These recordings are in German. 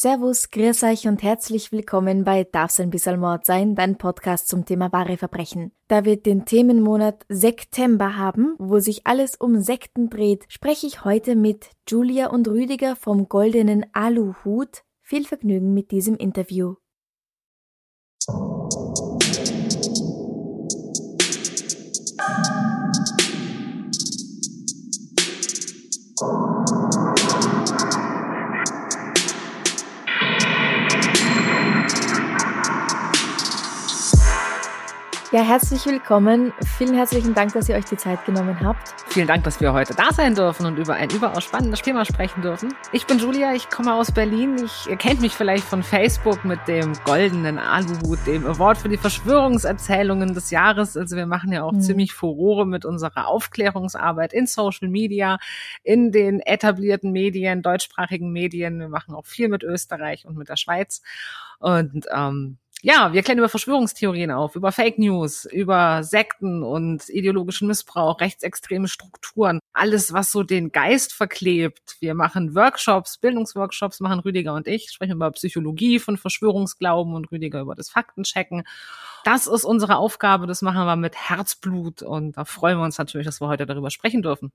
Servus, grüß euch und herzlich willkommen bei Darf's ein bisschen Mord sein, dein Podcast zum Thema wahre Verbrechen. Da wir den Themenmonat September haben, wo sich alles um Sekten dreht, spreche ich heute mit Julia und Rüdiger vom Goldenen Aluhut. Viel Vergnügen mit diesem Interview. Ja, herzlich willkommen. Vielen herzlichen Dank, dass ihr euch die Zeit genommen habt. Vielen Dank, dass wir heute da sein dürfen und über ein überaus spannendes Thema sprechen dürfen. Ich bin Julia, ich komme aus Berlin. Ich, ihr kennt mich vielleicht von Facebook mit dem goldenen Aluhut, dem Award für die Verschwörungserzählungen des Jahres. Also wir machen ja auch mhm. ziemlich Furore mit unserer Aufklärungsarbeit in Social Media, in den etablierten Medien, deutschsprachigen Medien. Wir machen auch viel mit Österreich und mit der Schweiz. Und ähm, ja, wir klären über Verschwörungstheorien auf, über Fake News, über Sekten und ideologischen Missbrauch, rechtsextreme Strukturen, alles, was so den Geist verklebt. Wir machen Workshops, Bildungsworkshops, machen Rüdiger und ich, sprechen über Psychologie von Verschwörungsglauben und Rüdiger über das Faktenchecken. Das ist unsere Aufgabe, das machen wir mit Herzblut und da freuen wir uns natürlich, dass wir heute darüber sprechen dürfen.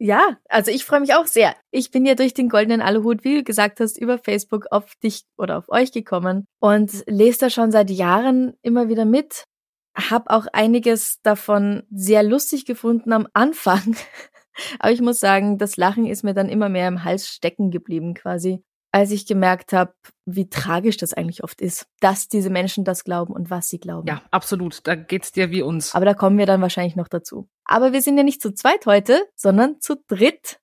Ja, also ich freue mich auch sehr. Ich bin ja durch den goldenen Aluhut, wie du gesagt hast, über Facebook auf dich oder auf euch gekommen und lese da schon seit Jahren immer wieder mit. Hab auch einiges davon sehr lustig gefunden am Anfang. Aber ich muss sagen, das Lachen ist mir dann immer mehr im Hals stecken geblieben quasi als ich gemerkt habe, wie tragisch das eigentlich oft ist, dass diese Menschen das glauben und was sie glauben. Ja, absolut. Da geht's dir wie uns. Aber da kommen wir dann wahrscheinlich noch dazu. Aber wir sind ja nicht zu zweit heute, sondern zu dritt.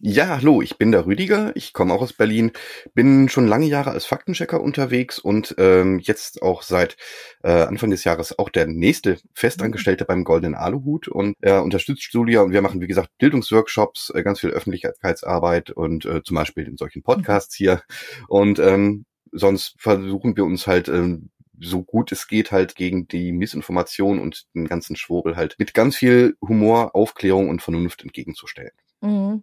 Ja, hallo, ich bin der Rüdiger, ich komme auch aus Berlin, bin schon lange Jahre als Faktenchecker unterwegs und ähm, jetzt auch seit äh, Anfang des Jahres auch der nächste Festangestellte beim Goldenen Aluhut und er unterstützt Julia und wir machen, wie gesagt, Bildungsworkshops, äh, ganz viel Öffentlichkeitsarbeit und äh, zum Beispiel in solchen Podcasts hier und ähm, sonst versuchen wir uns halt ähm, so gut es geht halt gegen die Missinformation und den ganzen Schwurbel halt mit ganz viel Humor, Aufklärung und Vernunft entgegenzustellen. Mhm.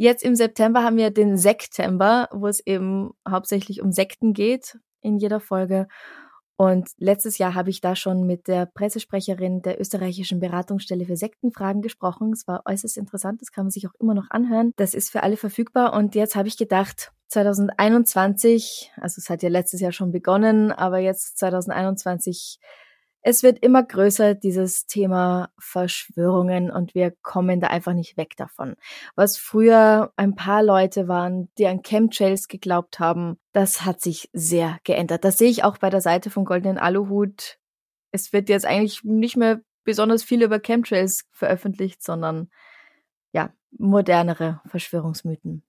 Jetzt im September haben wir den Sektember, wo es eben hauptsächlich um Sekten geht in jeder Folge. Und letztes Jahr habe ich da schon mit der Pressesprecherin der österreichischen Beratungsstelle für Sektenfragen gesprochen. Es war äußerst interessant, das kann man sich auch immer noch anhören. Das ist für alle verfügbar. Und jetzt habe ich gedacht, 2021, also es hat ja letztes Jahr schon begonnen, aber jetzt 2021 es wird immer größer, dieses Thema Verschwörungen, und wir kommen da einfach nicht weg davon. Was früher ein paar Leute waren, die an Chemtrails geglaubt haben, das hat sich sehr geändert. Das sehe ich auch bei der Seite von Goldenen Aluhut. Es wird jetzt eigentlich nicht mehr besonders viel über Chemtrails veröffentlicht, sondern ja, modernere Verschwörungsmythen.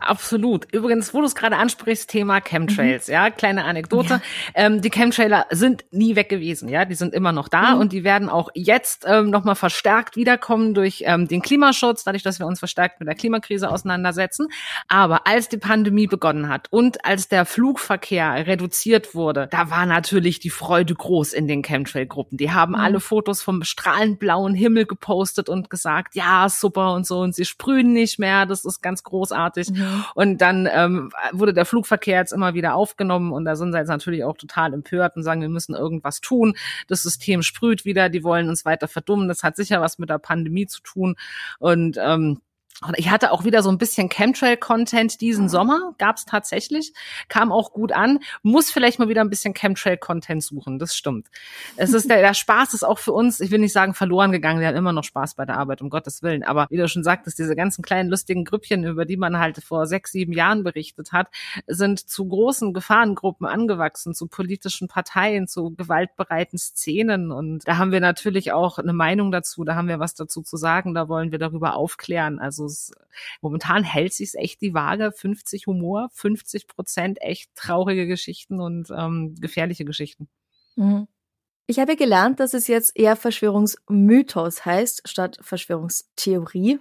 Absolut. Übrigens, wo du es gerade ansprichst, Thema Chemtrails, mhm. ja, kleine Anekdote. Ja. Ähm, die Chemtrailer sind nie weg gewesen, ja, die sind immer noch da mhm. und die werden auch jetzt ähm, nochmal verstärkt wiederkommen durch ähm, den Klimaschutz, dadurch, dass wir uns verstärkt mit der Klimakrise auseinandersetzen. Aber als die Pandemie begonnen hat und als der Flugverkehr reduziert wurde, da war natürlich die Freude groß in den Chemtrail-Gruppen. Die haben mhm. alle Fotos vom strahlend blauen Himmel gepostet und gesagt, ja, super und so und sie sprühen nicht mehr, das ist ganz großartig. Mhm. Und dann ähm, wurde der Flugverkehr jetzt immer wieder aufgenommen und da sind sie jetzt natürlich auch total empört und sagen, wir müssen irgendwas tun. Das System sprüht wieder, die wollen uns weiter verdummen. Das hat sicher was mit der Pandemie zu tun. Und ähm, ich hatte auch wieder so ein bisschen Chemtrail-Content diesen Sommer, gab es tatsächlich, kam auch gut an. Muss vielleicht mal wieder ein bisschen Chemtrail-Content suchen, das stimmt. Es ist der, der Spaß ist auch für uns, ich will nicht sagen verloren gegangen, wir haben immer noch Spaß bei der Arbeit, um Gottes Willen. Aber wie du schon sagtest, diese ganzen kleinen lustigen Grüppchen, über die man halt vor sechs, sieben Jahren berichtet hat, sind zu großen Gefahrengruppen angewachsen, zu politischen Parteien, zu gewaltbereiten Szenen. Und da haben wir natürlich auch eine Meinung dazu, da haben wir was dazu zu sagen, da wollen wir darüber aufklären. Also es, momentan hält sich echt die Waage. 50 Humor, 50 Prozent echt traurige Geschichten und ähm, gefährliche Geschichten. Mhm. Ich habe gelernt, dass es jetzt eher Verschwörungsmythos heißt, statt Verschwörungstheorie.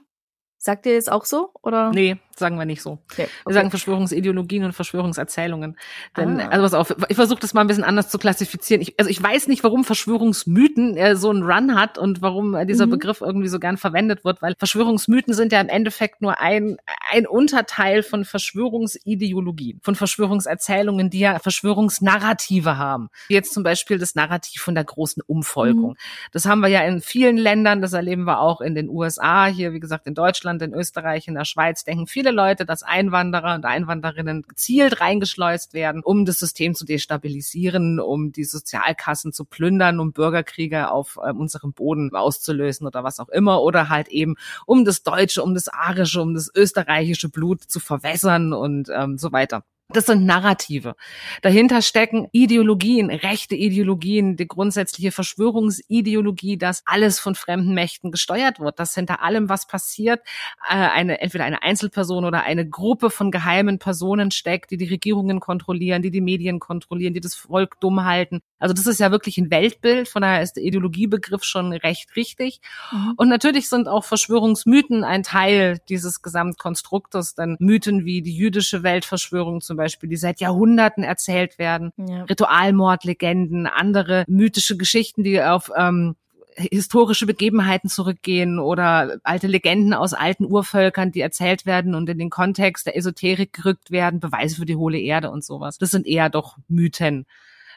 Sagt ihr jetzt auch so? Oder? Nee, sagen wir nicht so. Okay, okay. Wir sagen Verschwörungsideologien und Verschwörungserzählungen. Denn, ah. also pass auf, ich versuche das mal ein bisschen anders zu klassifizieren. Ich, also ich weiß nicht, warum Verschwörungsmythen äh, so einen Run hat und warum äh, dieser mhm. Begriff irgendwie so gern verwendet wird, weil Verschwörungsmythen sind ja im Endeffekt nur ein, ein Unterteil von Verschwörungsideologien, von Verschwörungserzählungen, die ja Verschwörungsnarrative haben. Wie jetzt zum Beispiel das Narrativ von der großen Umvolkung. Mhm. Das haben wir ja in vielen Ländern, das erleben wir auch in den USA, hier wie gesagt in Deutschland Deutschland, in Österreich, in der Schweiz denken viele Leute, dass Einwanderer und Einwanderinnen gezielt reingeschleust werden, um das System zu destabilisieren, um die Sozialkassen zu plündern, um Bürgerkriege auf äh, unserem Boden auszulösen oder was auch immer oder halt eben um das deutsche, um das arische, um das österreichische Blut zu verwässern und ähm, so weiter. Das sind Narrative. Dahinter stecken Ideologien, rechte Ideologien, die grundsätzliche Verschwörungsideologie, dass alles von fremden Mächten gesteuert wird, dass hinter allem, was passiert, äh, eine, entweder eine Einzelperson oder eine Gruppe von geheimen Personen steckt, die die Regierungen kontrollieren, die die Medien kontrollieren, die das Volk dumm halten. Also das ist ja wirklich ein Weltbild, von daher ist der Ideologiebegriff schon recht richtig. Mhm. Und natürlich sind auch Verschwörungsmythen ein Teil dieses Gesamtkonstruktes, denn Mythen wie die jüdische Weltverschwörung zum Beispiel, die seit Jahrhunderten erzählt werden. Ja. Ritualmordlegenden, andere mythische Geschichten, die auf ähm, historische Begebenheiten zurückgehen oder alte Legenden aus alten Urvölkern, die erzählt werden und in den Kontext der Esoterik gerückt werden, Beweise für die hohle Erde und sowas. Das sind eher doch Mythen,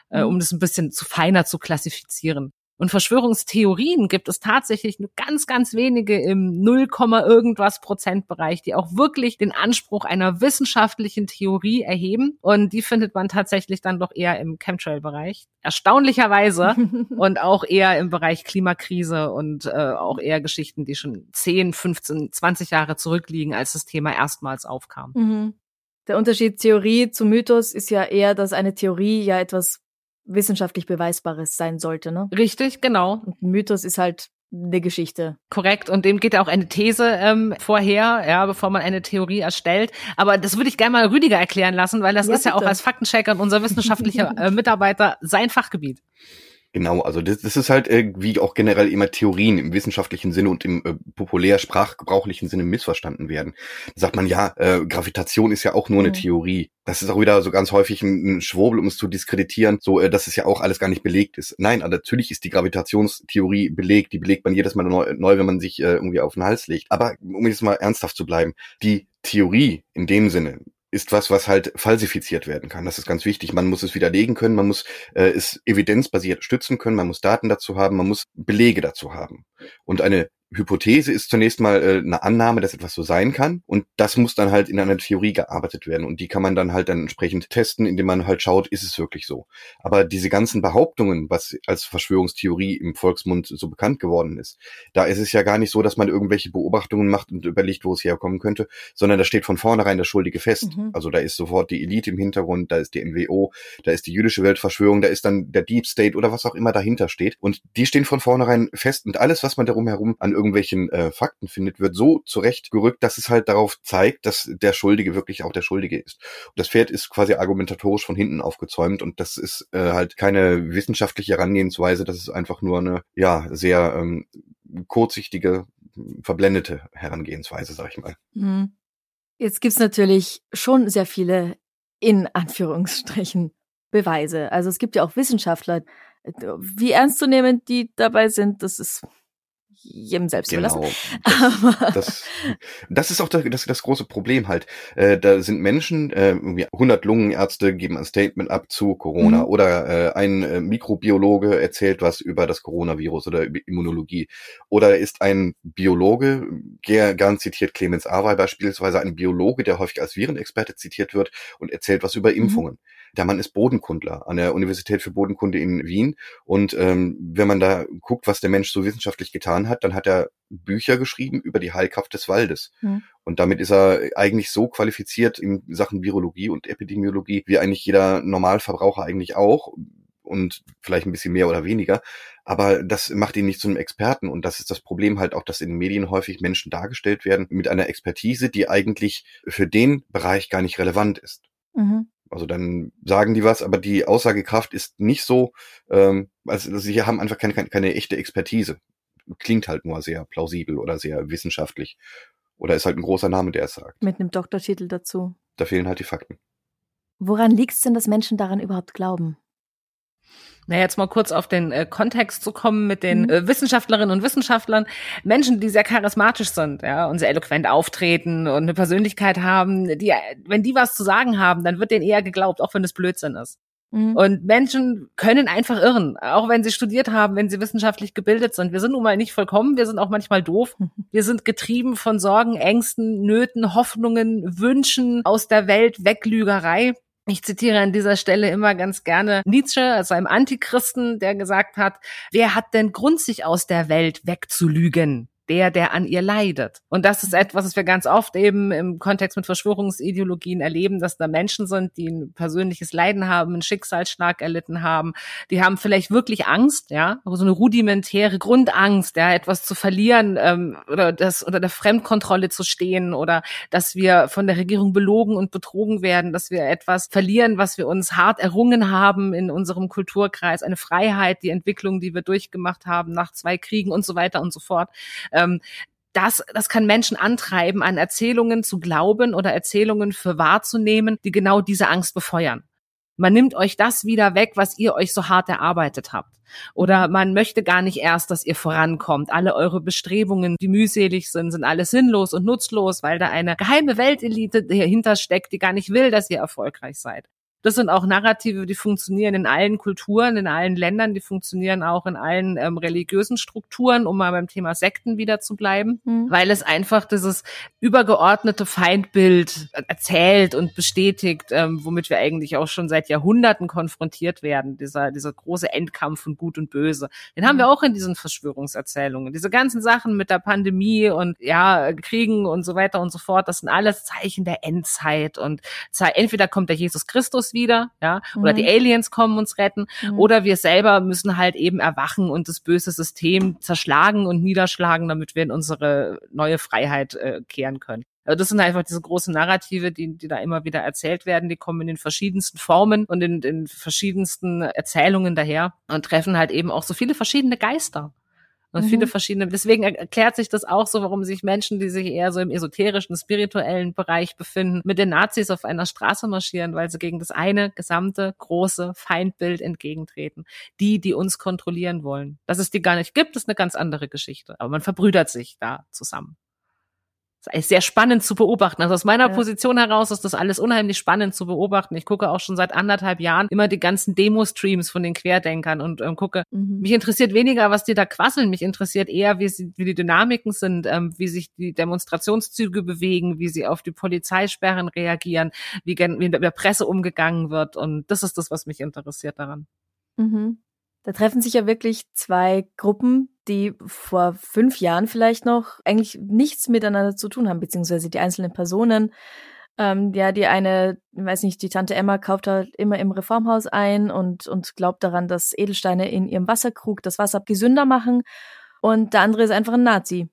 äh, mhm. um das ein bisschen zu feiner zu klassifizieren. Und Verschwörungstheorien gibt es tatsächlich nur ganz, ganz wenige im 0, irgendwas Prozentbereich, die auch wirklich den Anspruch einer wissenschaftlichen Theorie erheben. Und die findet man tatsächlich dann doch eher im Chemtrail-Bereich. Erstaunlicherweise. und auch eher im Bereich Klimakrise und äh, auch eher Geschichten, die schon 10, 15, 20 Jahre zurückliegen, als das Thema erstmals aufkam. Mhm. Der Unterschied Theorie zu Mythos ist ja eher, dass eine Theorie ja etwas wissenschaftlich Beweisbares sein sollte, ne? Richtig, genau. Und Mythos ist halt eine Geschichte. Korrekt. Und dem geht ja auch eine These ähm, vorher, ja, bevor man eine Theorie erstellt. Aber das würde ich gerne mal Rüdiger erklären lassen, weil das ja, ist bitte. ja auch als Faktenchecker und unser wissenschaftlicher äh, Mitarbeiter sein Fachgebiet. Genau, also das, das ist halt äh, wie auch generell immer Theorien im wissenschaftlichen Sinne und im äh, populär sprachgebrauchlichen Sinne missverstanden werden. Da sagt man ja, äh, Gravitation ist ja auch nur eine mhm. Theorie. Das ist auch wieder so ganz häufig ein, ein Schwurbel, um es zu diskreditieren, so äh, dass es ja auch alles gar nicht belegt ist. Nein, also natürlich ist die Gravitationstheorie belegt, die belegt man jedes Mal neu, neu wenn man sich äh, irgendwie auf den Hals legt. Aber um jetzt mal ernsthaft zu bleiben, die Theorie in dem Sinne, ist was, was halt falsifiziert werden kann. Das ist ganz wichtig. Man muss es widerlegen können, man muss äh, es evidenzbasiert stützen können, man muss Daten dazu haben, man muss Belege dazu haben. Und eine Hypothese ist zunächst mal äh, eine Annahme, dass etwas so sein kann und das muss dann halt in einer Theorie gearbeitet werden und die kann man dann halt dann entsprechend testen, indem man halt schaut, ist es wirklich so. Aber diese ganzen Behauptungen, was als Verschwörungstheorie im Volksmund so bekannt geworden ist, da ist es ja gar nicht so, dass man irgendwelche Beobachtungen macht und überlegt, wo es herkommen könnte, sondern da steht von vornherein der Schuldige fest. Mhm. Also da ist sofort die Elite im Hintergrund, da ist die NWO, da ist die jüdische Weltverschwörung, da ist dann der Deep State oder was auch immer dahinter steht und die stehen von vornherein fest und alles, was man darum herum an irgendwelchen äh, Fakten findet, wird so zurechtgerückt, dass es halt darauf zeigt, dass der Schuldige wirklich auch der Schuldige ist. Und das Pferd ist quasi argumentatorisch von hinten aufgezäumt und das ist äh, halt keine wissenschaftliche Herangehensweise, das ist einfach nur eine, ja, sehr ähm, kurzsichtige, verblendete Herangehensweise, sag ich mal. Mhm. Jetzt gibt's natürlich schon sehr viele in Anführungsstrichen Beweise. Also es gibt ja auch Wissenschaftler, wie ernstzunehmend die dabei sind, das ist jedem selbst genau. überlassen. Das, das, das ist auch das, das, große Problem halt. Äh, da sind Menschen, äh, irgendwie 100 Lungenärzte geben ein Statement ab zu Corona mhm. oder äh, ein äh, Mikrobiologe erzählt was über das Coronavirus oder über Immunologie. Oder ist ein Biologe, gern zitiert Clemens Awey beispielsweise, ein Biologe, der häufig als Virenexperte zitiert wird und erzählt was über mhm. Impfungen. Mhm. Der Mann ist Bodenkundler an der Universität für Bodenkunde in Wien. Und ähm, wenn man da guckt, was der Mensch so wissenschaftlich getan hat, dann hat er Bücher geschrieben über die Heilkraft des Waldes. Mhm. Und damit ist er eigentlich so qualifiziert in Sachen Virologie und Epidemiologie, wie eigentlich jeder Normalverbraucher eigentlich auch und vielleicht ein bisschen mehr oder weniger. Aber das macht ihn nicht zu einem Experten. Und das ist das Problem halt auch, dass in den Medien häufig Menschen dargestellt werden mit einer Expertise, die eigentlich für den Bereich gar nicht relevant ist. Mhm. Also dann sagen die was, aber die Aussagekraft ist nicht so, ähm, also sie haben einfach keine, keine, keine echte Expertise. Klingt halt nur sehr plausibel oder sehr wissenschaftlich. Oder ist halt ein großer Name, der es sagt. Mit einem Doktortitel dazu. Da fehlen halt die Fakten. Woran liegt es denn, dass Menschen daran überhaupt glauben? Na, jetzt mal kurz auf den äh, Kontext zu kommen mit den mhm. äh, Wissenschaftlerinnen und Wissenschaftlern. Menschen, die sehr charismatisch sind, ja, und sehr eloquent auftreten und eine Persönlichkeit haben, die, wenn die was zu sagen haben, dann wird denen eher geglaubt, auch wenn es Blödsinn ist. Mhm. Und Menschen können einfach irren, auch wenn sie studiert haben, wenn sie wissenschaftlich gebildet sind. Wir sind nun mal nicht vollkommen, wir sind auch manchmal doof. Wir sind getrieben von Sorgen, Ängsten, Nöten, Hoffnungen, Wünschen aus der Welt, Weglügerei. Ich zitiere an dieser Stelle immer ganz gerne Nietzsche, also einem Antichristen, der gesagt hat, wer hat denn Grund, sich aus der Welt wegzulügen? Der, der an ihr leidet. Und das ist etwas, was wir ganz oft eben im Kontext mit Verschwörungsideologien erleben, dass da Menschen sind, die ein persönliches Leiden haben, einen Schicksalsschlag erlitten haben. Die haben vielleicht wirklich Angst, ja, so eine rudimentäre Grundangst, ja, etwas zu verlieren ähm, oder das unter der Fremdkontrolle zu stehen oder dass wir von der Regierung belogen und betrogen werden, dass wir etwas verlieren, was wir uns hart errungen haben in unserem Kulturkreis, eine Freiheit, die Entwicklung, die wir durchgemacht haben nach zwei Kriegen und so weiter und so fort ähm, das, das kann Menschen antreiben, an Erzählungen zu glauben oder Erzählungen für wahrzunehmen, die genau diese Angst befeuern. Man nimmt euch das wieder weg, was ihr euch so hart erarbeitet habt. Oder man möchte gar nicht erst, dass ihr vorankommt. Alle eure Bestrebungen, die mühselig sind, sind alles sinnlos und nutzlos, weil da eine geheime Weltelite dahinter steckt, die gar nicht will, dass ihr erfolgreich seid. Das sind auch Narrative, die funktionieren in allen Kulturen, in allen Ländern, die funktionieren auch in allen ähm, religiösen Strukturen, um mal beim Thema Sekten wieder zu bleiben, mhm. weil es einfach dieses übergeordnete Feindbild erzählt und bestätigt, ähm, womit wir eigentlich auch schon seit Jahrhunderten konfrontiert werden, dieser, dieser große Endkampf von Gut und Böse. Den haben wir mhm. auch in diesen Verschwörungserzählungen. Diese ganzen Sachen mit der Pandemie und ja, Kriegen und so weiter und so fort, das sind alles Zeichen der Endzeit und entweder kommt der Jesus Christus wieder, ja, oder mhm. die Aliens kommen uns retten, mhm. oder wir selber müssen halt eben erwachen und das böse System zerschlagen und niederschlagen, damit wir in unsere neue Freiheit äh, kehren können. Also das sind einfach diese großen Narrative, die, die da immer wieder erzählt werden. Die kommen in den verschiedensten Formen und in den verschiedensten Erzählungen daher und treffen halt eben auch so viele verschiedene Geister. Und mhm. viele verschiedene, deswegen erklärt sich das auch so, warum sich Menschen, die sich eher so im esoterischen, spirituellen Bereich befinden, mit den Nazis auf einer Straße marschieren, weil sie gegen das eine gesamte große Feindbild entgegentreten. Die, die uns kontrollieren wollen. Dass es die gar nicht gibt, ist eine ganz andere Geschichte. Aber man verbrüdert sich da zusammen ist sehr spannend zu beobachten. Also aus meiner ja. Position heraus ist das alles unheimlich spannend zu beobachten. Ich gucke auch schon seit anderthalb Jahren immer die ganzen Demo-Streams von den Querdenkern und ähm, gucke, mhm. mich interessiert weniger, was die da quasseln. Mich interessiert eher, wie, sie, wie die Dynamiken sind, ähm, wie sich die Demonstrationszüge bewegen, wie sie auf die Polizeisperren reagieren, wie, wie in der Presse umgegangen wird. Und das ist das, was mich interessiert daran. Mhm. Da treffen sich ja wirklich zwei Gruppen, die vor fünf Jahren vielleicht noch eigentlich nichts miteinander zu tun haben, beziehungsweise die einzelnen Personen. Ähm, ja, die eine, ich weiß nicht, die Tante Emma kauft halt immer im Reformhaus ein und, und glaubt daran, dass Edelsteine in ihrem Wasserkrug das Wasser gesünder machen. Und der andere ist einfach ein Nazi.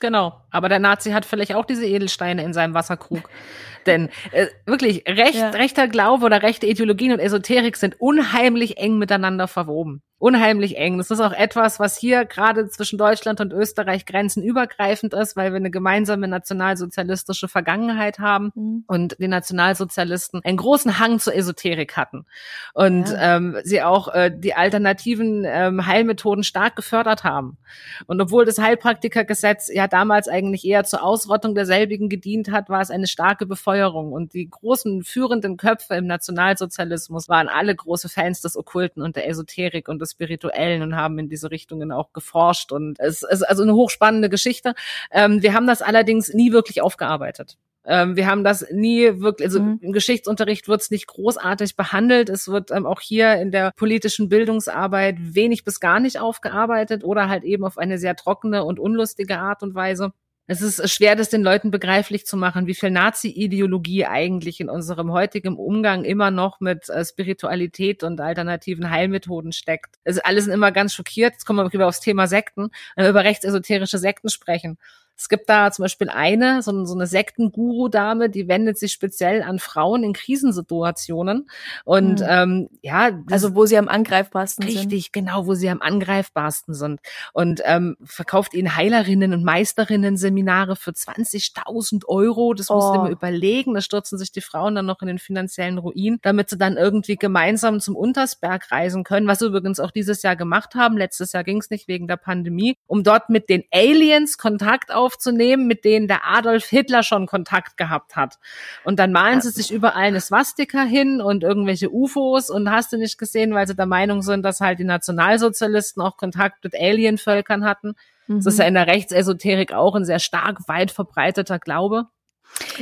Genau, aber der Nazi hat vielleicht auch diese Edelsteine in seinem Wasserkrug. Denn äh, wirklich, recht, ja. rechter Glaube oder rechte Ideologien und Esoterik sind unheimlich eng miteinander verwoben unheimlich eng. Das ist auch etwas, was hier gerade zwischen Deutschland und Österreich grenzenübergreifend ist, weil wir eine gemeinsame nationalsozialistische Vergangenheit haben mhm. und die Nationalsozialisten einen großen Hang zur Esoterik hatten und ja. ähm, sie auch äh, die alternativen ähm, Heilmethoden stark gefördert haben. Und obwohl das Heilpraktikergesetz ja damals eigentlich eher zur Ausrottung derselbigen gedient hat, war es eine starke Befeuerung und die großen führenden Köpfe im Nationalsozialismus waren alle große Fans des Okkulten und der Esoterik und des Spirituellen und haben in diese Richtungen auch geforscht. Und es ist also eine hochspannende Geschichte. Ähm, wir haben das allerdings nie wirklich aufgearbeitet. Ähm, wir haben das nie wirklich, also mhm. im Geschichtsunterricht wird es nicht großartig behandelt. Es wird ähm, auch hier in der politischen Bildungsarbeit wenig bis gar nicht aufgearbeitet oder halt eben auf eine sehr trockene und unlustige Art und Weise. Es ist schwer, das den Leuten begreiflich zu machen, wie viel Nazi-Ideologie eigentlich in unserem heutigen Umgang immer noch mit äh, Spiritualität und alternativen Heilmethoden steckt. Es alle sind immer ganz schockiert. Jetzt kommen wir wieder aufs Thema Sekten, wenn wir über rechtsesoterische Sekten sprechen. Es gibt da zum Beispiel eine, so, so eine Sektenguru-Dame, die wendet sich speziell an Frauen in Krisensituationen. Und mhm. ähm, ja, also wo sie am angreifbarsten richtig, sind. Richtig, genau, wo sie am angreifbarsten sind. Und ähm, verkauft ihnen Heilerinnen und Meisterinnen Seminare für 20.000 Euro. Das oh. musst du immer überlegen. Da stürzen sich die Frauen dann noch in den finanziellen Ruin, damit sie dann irgendwie gemeinsam zum Untersberg reisen können, was sie übrigens auch dieses Jahr gemacht haben. Letztes Jahr ging es nicht wegen der Pandemie, um dort mit den Aliens Kontakt auf aufzunehmen, mit denen der Adolf Hitler schon Kontakt gehabt hat. Und dann malen sie sich überall eine Swastika hin und irgendwelche UFOs und hast du nicht gesehen, weil sie der Meinung sind, dass halt die Nationalsozialisten auch Kontakt mit Alienvölkern hatten. Mhm. Das ist ja in der Rechtsesoterik auch ein sehr stark weit verbreiteter Glaube.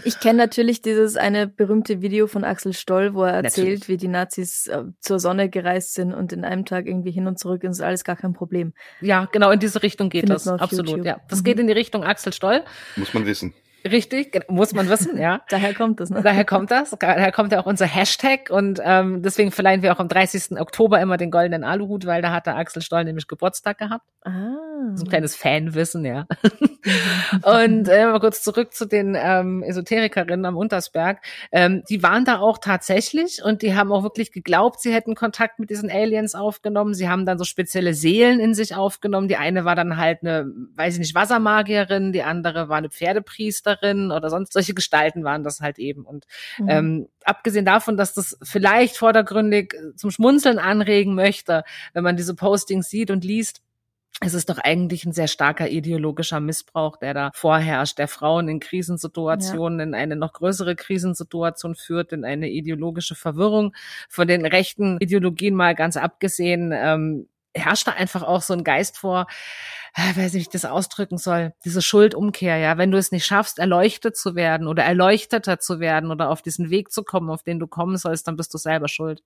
Ich kenne natürlich dieses eine berühmte Video von Axel Stoll, wo er erzählt, natürlich. wie die Nazis äh, zur Sonne gereist sind und in einem Tag irgendwie hin und zurück und ist alles gar kein Problem. Ja, genau in diese Richtung geht Findet das. Absolut, YouTube. ja. Das mhm. geht in die Richtung Axel Stoll. Muss man wissen. Richtig, muss man wissen, ja. Daher kommt das, ne? Daher kommt das. Daher kommt ja auch unser Hashtag und ähm, deswegen verleihen wir auch am 30. Oktober immer den goldenen Aluhut, weil da hat der Axel Stoll nämlich Geburtstag gehabt. Ah. So ein kleines Fanwissen, ja. und äh, mal kurz zurück zu den ähm, Esoterikerinnen am Untersberg. Ähm, die waren da auch tatsächlich und die haben auch wirklich geglaubt, sie hätten Kontakt mit diesen Aliens aufgenommen. Sie haben dann so spezielle Seelen in sich aufgenommen. Die eine war dann halt eine, weiß ich nicht, Wassermagierin, die andere war eine Pferdepriesterin oder sonst solche Gestalten waren das halt eben. Und mhm. ähm, abgesehen davon, dass das vielleicht vordergründig zum Schmunzeln anregen möchte, wenn man diese Postings sieht und liest, es ist doch eigentlich ein sehr starker ideologischer Missbrauch, der da vorherrscht, der Frauen in Krisensituationen ja. in eine noch größere Krisensituation führt, in eine ideologische Verwirrung. Von den rechten Ideologien mal ganz abgesehen, ähm, herrscht da einfach auch so ein Geist vor, äh, weiß nicht, wie ich das ausdrücken soll, diese Schuldumkehr, ja, wenn du es nicht schaffst, erleuchtet zu werden oder erleuchteter zu werden oder auf diesen Weg zu kommen, auf den du kommen sollst, dann bist du selber schuld.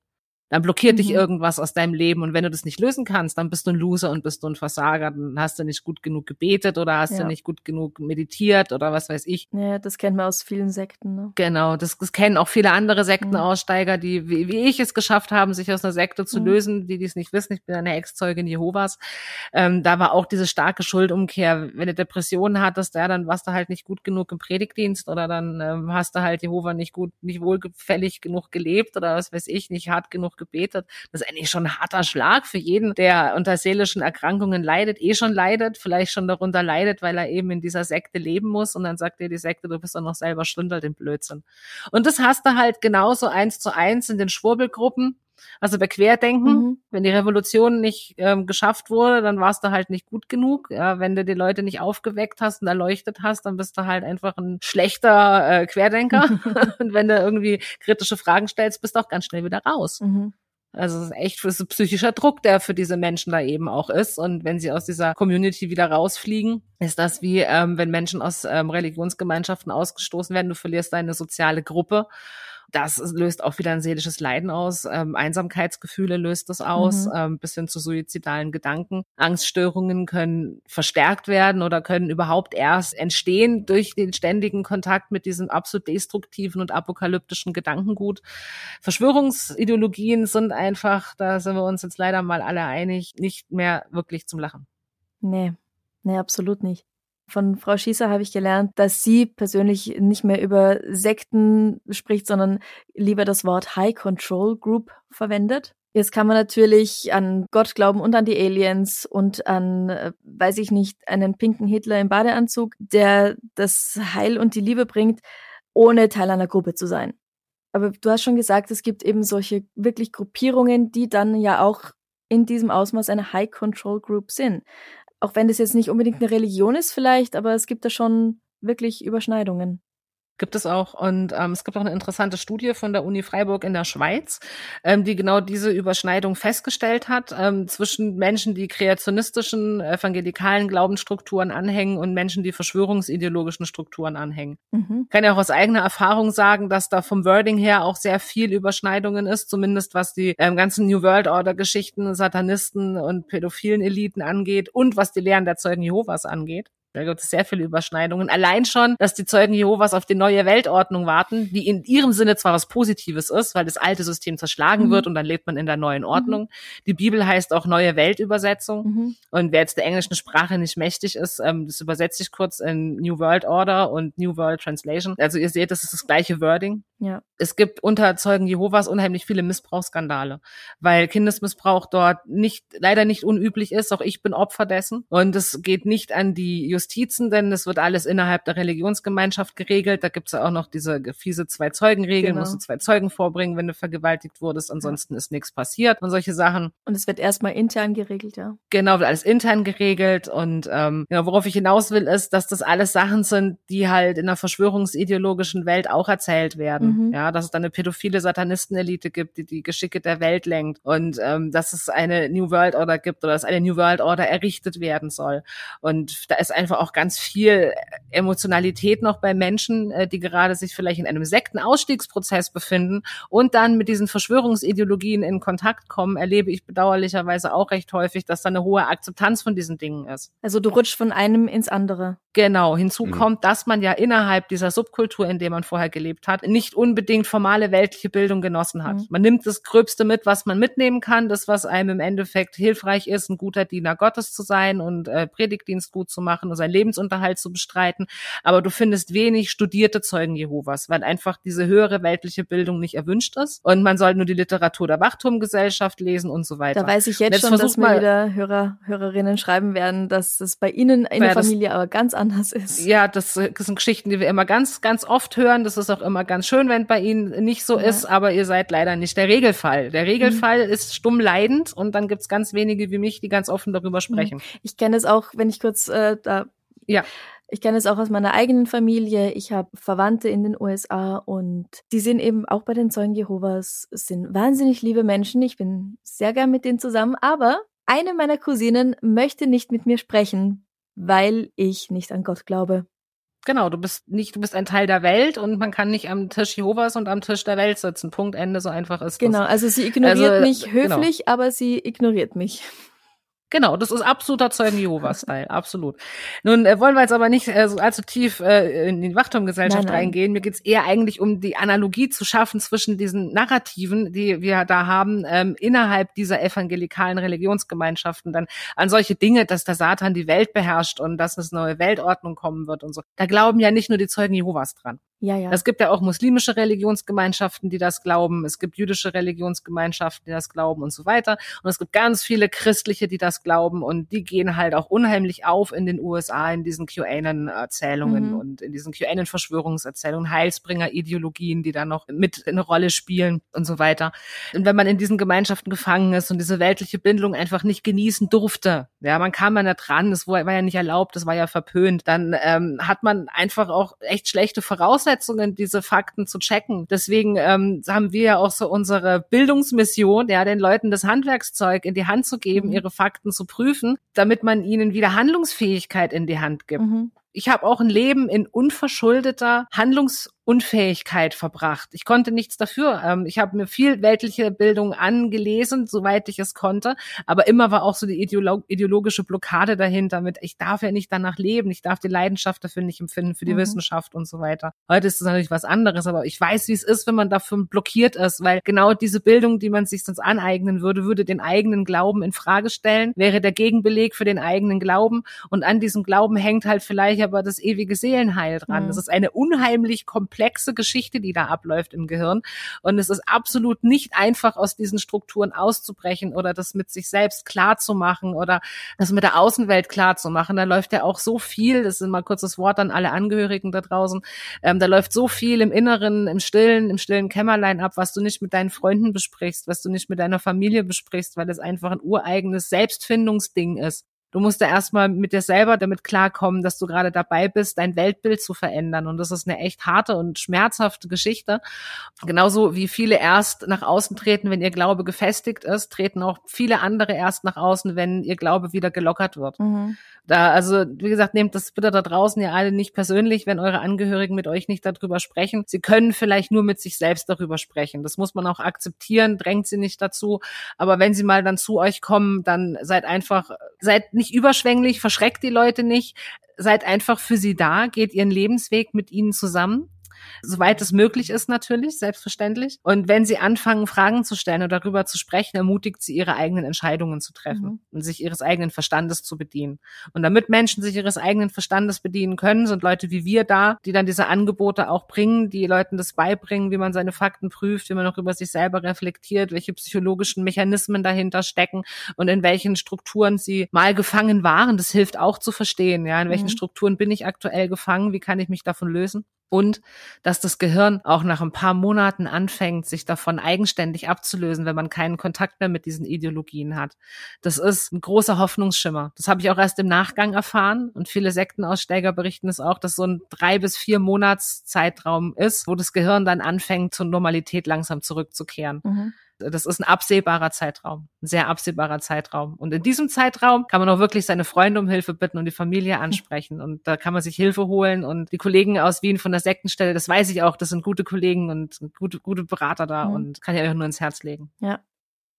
Dann blockiert mhm. dich irgendwas aus deinem Leben und wenn du das nicht lösen kannst, dann bist du ein Loser und bist du ein Versager, dann hast du nicht gut genug gebetet oder hast ja. du nicht gut genug meditiert oder was weiß ich. Ja, das kennt man aus vielen Sekten. Ne? Genau, das, das kennen auch viele andere Sektenaussteiger, die wie, wie ich es geschafft haben, sich aus einer Sekte zu mhm. lösen, die dies nicht wissen. Ich bin eine Ex-Zeugin Jehovas. Ähm, da war auch diese starke Schuldumkehr. Wenn du Depressionen hattest, ja, dann warst du halt nicht gut genug im Predigtdienst oder dann ähm, hast du halt Jehova nicht gut, nicht wohlgefällig genug gelebt oder was weiß ich, nicht hart genug gebetet. Das ist eigentlich schon ein harter Schlag für jeden, der unter seelischen Erkrankungen leidet, eh schon leidet, vielleicht schon darunter leidet, weil er eben in dieser Sekte leben muss und dann sagt dir die Sekte, du bist doch noch selber Stündel den Blödsinn. Und das hast du halt genauso eins zu eins in den Schwurbelgruppen. Also bei Querdenken, mhm. wenn die Revolution nicht ähm, geschafft wurde, dann warst du halt nicht gut genug. Ja, wenn du die Leute nicht aufgeweckt hast und erleuchtet hast, dann bist du halt einfach ein schlechter äh, Querdenker. und wenn du irgendwie kritische Fragen stellst, bist du auch ganz schnell wieder raus. Mhm. Also es ist echt für so psychischer Druck, der für diese Menschen da eben auch ist. Und wenn sie aus dieser Community wieder rausfliegen, ist das wie, ähm, wenn Menschen aus ähm, Religionsgemeinschaften ausgestoßen werden, du verlierst deine soziale Gruppe. Das löst auch wieder ein seelisches Leiden aus. Ähm, Einsamkeitsgefühle löst das aus, mhm. ähm, bis hin zu suizidalen Gedanken. Angststörungen können verstärkt werden oder können überhaupt erst entstehen durch den ständigen Kontakt mit diesem absolut destruktiven und apokalyptischen Gedankengut. Verschwörungsideologien sind einfach, da sind wir uns jetzt leider mal alle einig, nicht mehr wirklich zum Lachen. Nee, nee, absolut nicht. Von Frau Schießer habe ich gelernt, dass sie persönlich nicht mehr über Sekten spricht, sondern lieber das Wort High Control Group verwendet. Jetzt kann man natürlich an Gott glauben und an die Aliens und an, äh, weiß ich nicht, einen pinken Hitler im Badeanzug, der das Heil und die Liebe bringt, ohne Teil einer Gruppe zu sein. Aber du hast schon gesagt, es gibt eben solche wirklich Gruppierungen, die dann ja auch in diesem Ausmaß eine High Control Group sind auch wenn das jetzt nicht unbedingt eine Religion ist vielleicht, aber es gibt da schon wirklich Überschneidungen. Gibt es auch. Und ähm, es gibt auch eine interessante Studie von der Uni Freiburg in der Schweiz, ähm, die genau diese Überschneidung festgestellt hat ähm, zwischen Menschen, die kreationistischen, evangelikalen Glaubensstrukturen anhängen und Menschen, die verschwörungsideologischen Strukturen anhängen. Mhm. kann ja auch aus eigener Erfahrung sagen, dass da vom Wording her auch sehr viel Überschneidungen ist, zumindest was die ähm, ganzen New World Order Geschichten, Satanisten und pädophilen Eliten angeht und was die Lehren der Zeugen Jehovas angeht. Da gibt es sehr viele Überschneidungen. Allein schon, dass die Zeugen Jehovas auf die neue Weltordnung warten, die in ihrem Sinne zwar was Positives ist, weil das alte System zerschlagen mhm. wird und dann lebt man in der neuen. Ordnung. Mhm. Die Bibel heißt auch neue Weltübersetzung. Mhm. Und wer jetzt der englischen Sprache nicht mächtig ist, ähm, das übersetze ich kurz in New World Order und New World Translation. Also ihr seht, das ist das gleiche Wording. Ja. Es gibt unter Zeugen Jehovas unheimlich viele Missbrauchsskandale, weil Kindesmissbrauch dort nicht, leider nicht unüblich ist. Auch ich bin Opfer dessen. Und es geht nicht an die Justizen, denn es wird alles innerhalb der Religionsgemeinschaft geregelt. Da gibt es ja auch noch diese fiese Zwei-Zeugen-Regel, genau. musst du zwei Zeugen vorbringen, wenn du vergewaltigt wurdest, ansonsten ja. ist nichts passiert und solche Sachen. Und es wird erstmal intern geregelt, ja. Genau, wird alles intern geregelt und ähm, genau, worauf ich hinaus will, ist, dass das alles Sachen sind, die halt in der verschwörungsideologischen Welt auch erzählt werden. Mhm. Ja, dass es da eine pädophile Satanistenelite gibt, die die Geschicke der Welt lenkt und ähm, dass es eine New World Order gibt oder dass eine New World Order errichtet werden soll. Und da ist einfach einfach auch ganz viel Emotionalität noch bei Menschen, äh, die gerade sich vielleicht in einem Sektenausstiegsprozess befinden und dann mit diesen Verschwörungsideologien in Kontakt kommen, erlebe ich bedauerlicherweise auch recht häufig, dass da eine hohe Akzeptanz von diesen Dingen ist. Also du rutschst von einem ins andere. Genau. Hinzu mhm. kommt, dass man ja innerhalb dieser Subkultur, in der man vorher gelebt hat, nicht unbedingt formale weltliche Bildung genossen hat. Mhm. Man nimmt das Gröbste mit, was man mitnehmen kann, das, was einem im Endeffekt hilfreich ist, ein guter Diener Gottes zu sein und äh, Predigtdienst gut zu machen seinen Lebensunterhalt zu bestreiten. Aber du findest wenig studierte Zeugen Jehovas, weil einfach diese höhere weltliche Bildung nicht erwünscht ist. Und man soll nur die Literatur der Wachturmgesellschaft lesen und so weiter. Da weiß ich jetzt, jetzt schon, dass mir wieder Hörer, Hörerinnen schreiben werden, dass es bei Ihnen in der Familie aber ganz anders ist. Ja, das, das, sind Geschichten, die wir immer ganz, ganz oft hören. Das ist auch immer ganz schön, wenn bei Ihnen nicht so ja. ist, aber ihr seid leider nicht der Regelfall. Der Regelfall mhm. ist stumm leidend und dann gibt's ganz wenige wie mich, die ganz offen darüber sprechen. Ich kenne es auch, wenn ich kurz äh, da ja. Ich kenne es auch aus meiner eigenen Familie. Ich habe Verwandte in den USA und die sind eben auch bei den Zeugen Jehovas, sind wahnsinnig liebe Menschen. Ich bin sehr gern mit denen zusammen, aber eine meiner Cousinen möchte nicht mit mir sprechen, weil ich nicht an Gott glaube. Genau, du bist nicht, du bist ein Teil der Welt und man kann nicht am Tisch Jehovas und am Tisch der Welt sitzen. Punkt Ende, so einfach ist genau, das. Genau, also sie ignoriert also, mich genau. höflich, genau. aber sie ignoriert mich. Genau, das ist absoluter Zeugen Jehova-Style, absolut. Nun äh, wollen wir jetzt aber nicht äh, so allzu tief äh, in die Wachturmgesellschaft reingehen. Mir geht's eher eigentlich um die Analogie zu schaffen zwischen diesen Narrativen, die wir da haben, ähm, innerhalb dieser evangelikalen Religionsgemeinschaften, dann an solche Dinge, dass der Satan die Welt beherrscht und dass es neue Weltordnung kommen wird und so. Da glauben ja nicht nur die Zeugen Jehovas dran. Ja, ja. Es gibt ja auch muslimische Religionsgemeinschaften, die das glauben. Es gibt jüdische Religionsgemeinschaften, die das glauben und so weiter. Und es gibt ganz viele christliche, die das glauben. Und die gehen halt auch unheimlich auf in den USA in diesen QAnon-Erzählungen mhm. und in diesen QAnon-Verschwörungserzählungen, Heilsbringer-Ideologien, die da noch mit eine Rolle spielen und so weiter. Und wenn man in diesen Gemeinschaften gefangen ist und diese weltliche Bindung einfach nicht genießen durfte, ja, man kam ja nicht dran, das war ja nicht erlaubt, das war ja verpönt, dann ähm, hat man einfach auch echt schlechte Voraussetzungen Voraussetzungen, diese Fakten zu checken. Deswegen ähm, haben wir ja auch so unsere Bildungsmission, ja, den Leuten das Handwerkszeug in die Hand zu geben, mhm. ihre Fakten zu prüfen, damit man ihnen wieder Handlungsfähigkeit in die Hand gibt. Mhm. Ich habe auch ein Leben in unverschuldeter Handlungs Unfähigkeit verbracht. Ich konnte nichts dafür. Ähm, ich habe mir viel weltliche Bildung angelesen, soweit ich es konnte, aber immer war auch so die Ideolo ideologische Blockade dahinter mit, ich darf ja nicht danach leben, ich darf die Leidenschaft dafür nicht empfinden, für die mhm. Wissenschaft und so weiter. Heute ist es natürlich was anderes, aber ich weiß, wie es ist, wenn man dafür blockiert ist, weil genau diese Bildung, die man sich sonst aneignen würde, würde den eigenen Glauben in Frage stellen, wäre der Gegenbeleg für den eigenen Glauben und an diesem Glauben hängt halt vielleicht aber das ewige Seelenheil dran. Mhm. Das ist eine unheimlich komplexe komplexe Geschichte, die da abläuft im Gehirn. Und es ist absolut nicht einfach, aus diesen Strukturen auszubrechen oder das mit sich selbst klar zu machen oder das mit der Außenwelt klar zu machen. Da läuft ja auch so viel, das ist mal kurzes Wort an alle Angehörigen da draußen, ähm, da läuft so viel im Inneren, im Stillen, im stillen Kämmerlein ab, was du nicht mit deinen Freunden besprichst, was du nicht mit deiner Familie besprichst, weil es einfach ein ureigenes Selbstfindungsding ist. Du musst da erstmal mit dir selber damit klarkommen, dass du gerade dabei bist, dein Weltbild zu verändern. Und das ist eine echt harte und schmerzhafte Geschichte. Genauso wie viele erst nach außen treten, wenn ihr Glaube gefestigt ist, treten auch viele andere erst nach außen, wenn ihr Glaube wieder gelockert wird. Mhm. Da, also, wie gesagt, nehmt das bitte da draußen ja alle nicht persönlich, wenn eure Angehörigen mit euch nicht darüber sprechen. Sie können vielleicht nur mit sich selbst darüber sprechen. Das muss man auch akzeptieren, drängt sie nicht dazu. Aber wenn sie mal dann zu euch kommen, dann seid einfach, seid nicht überschwänglich, verschreckt die Leute nicht, seid einfach für sie da, geht ihren Lebensweg mit ihnen zusammen soweit es möglich ist natürlich, selbstverständlich. Und wenn sie anfangen, Fragen zu stellen und darüber zu sprechen, ermutigt sie, ihre eigenen Entscheidungen zu treffen mhm. und sich ihres eigenen Verstandes zu bedienen. Und damit Menschen sich ihres eigenen Verstandes bedienen können, sind Leute wie wir da, die dann diese Angebote auch bringen, die Leuten das beibringen, wie man seine Fakten prüft, wie man auch über sich selber reflektiert, welche psychologischen Mechanismen dahinter stecken und in welchen Strukturen sie mal gefangen waren. Das hilft auch zu verstehen, ja, in welchen mhm. Strukturen bin ich aktuell gefangen, wie kann ich mich davon lösen? Und dass das Gehirn auch nach ein paar Monaten anfängt, sich davon eigenständig abzulösen, wenn man keinen Kontakt mehr mit diesen Ideologien hat. Das ist ein großer Hoffnungsschimmer. Das habe ich auch erst im Nachgang erfahren und viele Sektenaussteiger berichten es auch, dass so ein drei bis vier Monats Zeitraum ist, wo das Gehirn dann anfängt, zur Normalität langsam zurückzukehren. Mhm. Das ist ein absehbarer Zeitraum, ein sehr absehbarer Zeitraum. Und in diesem Zeitraum kann man auch wirklich seine Freunde um Hilfe bitten und die Familie ansprechen. Und da kann man sich Hilfe holen. Und die Kollegen aus Wien von der Sektenstelle, das weiß ich auch, das sind gute Kollegen und gute, gute Berater da mhm. und kann ich euch nur ins Herz legen. Ja.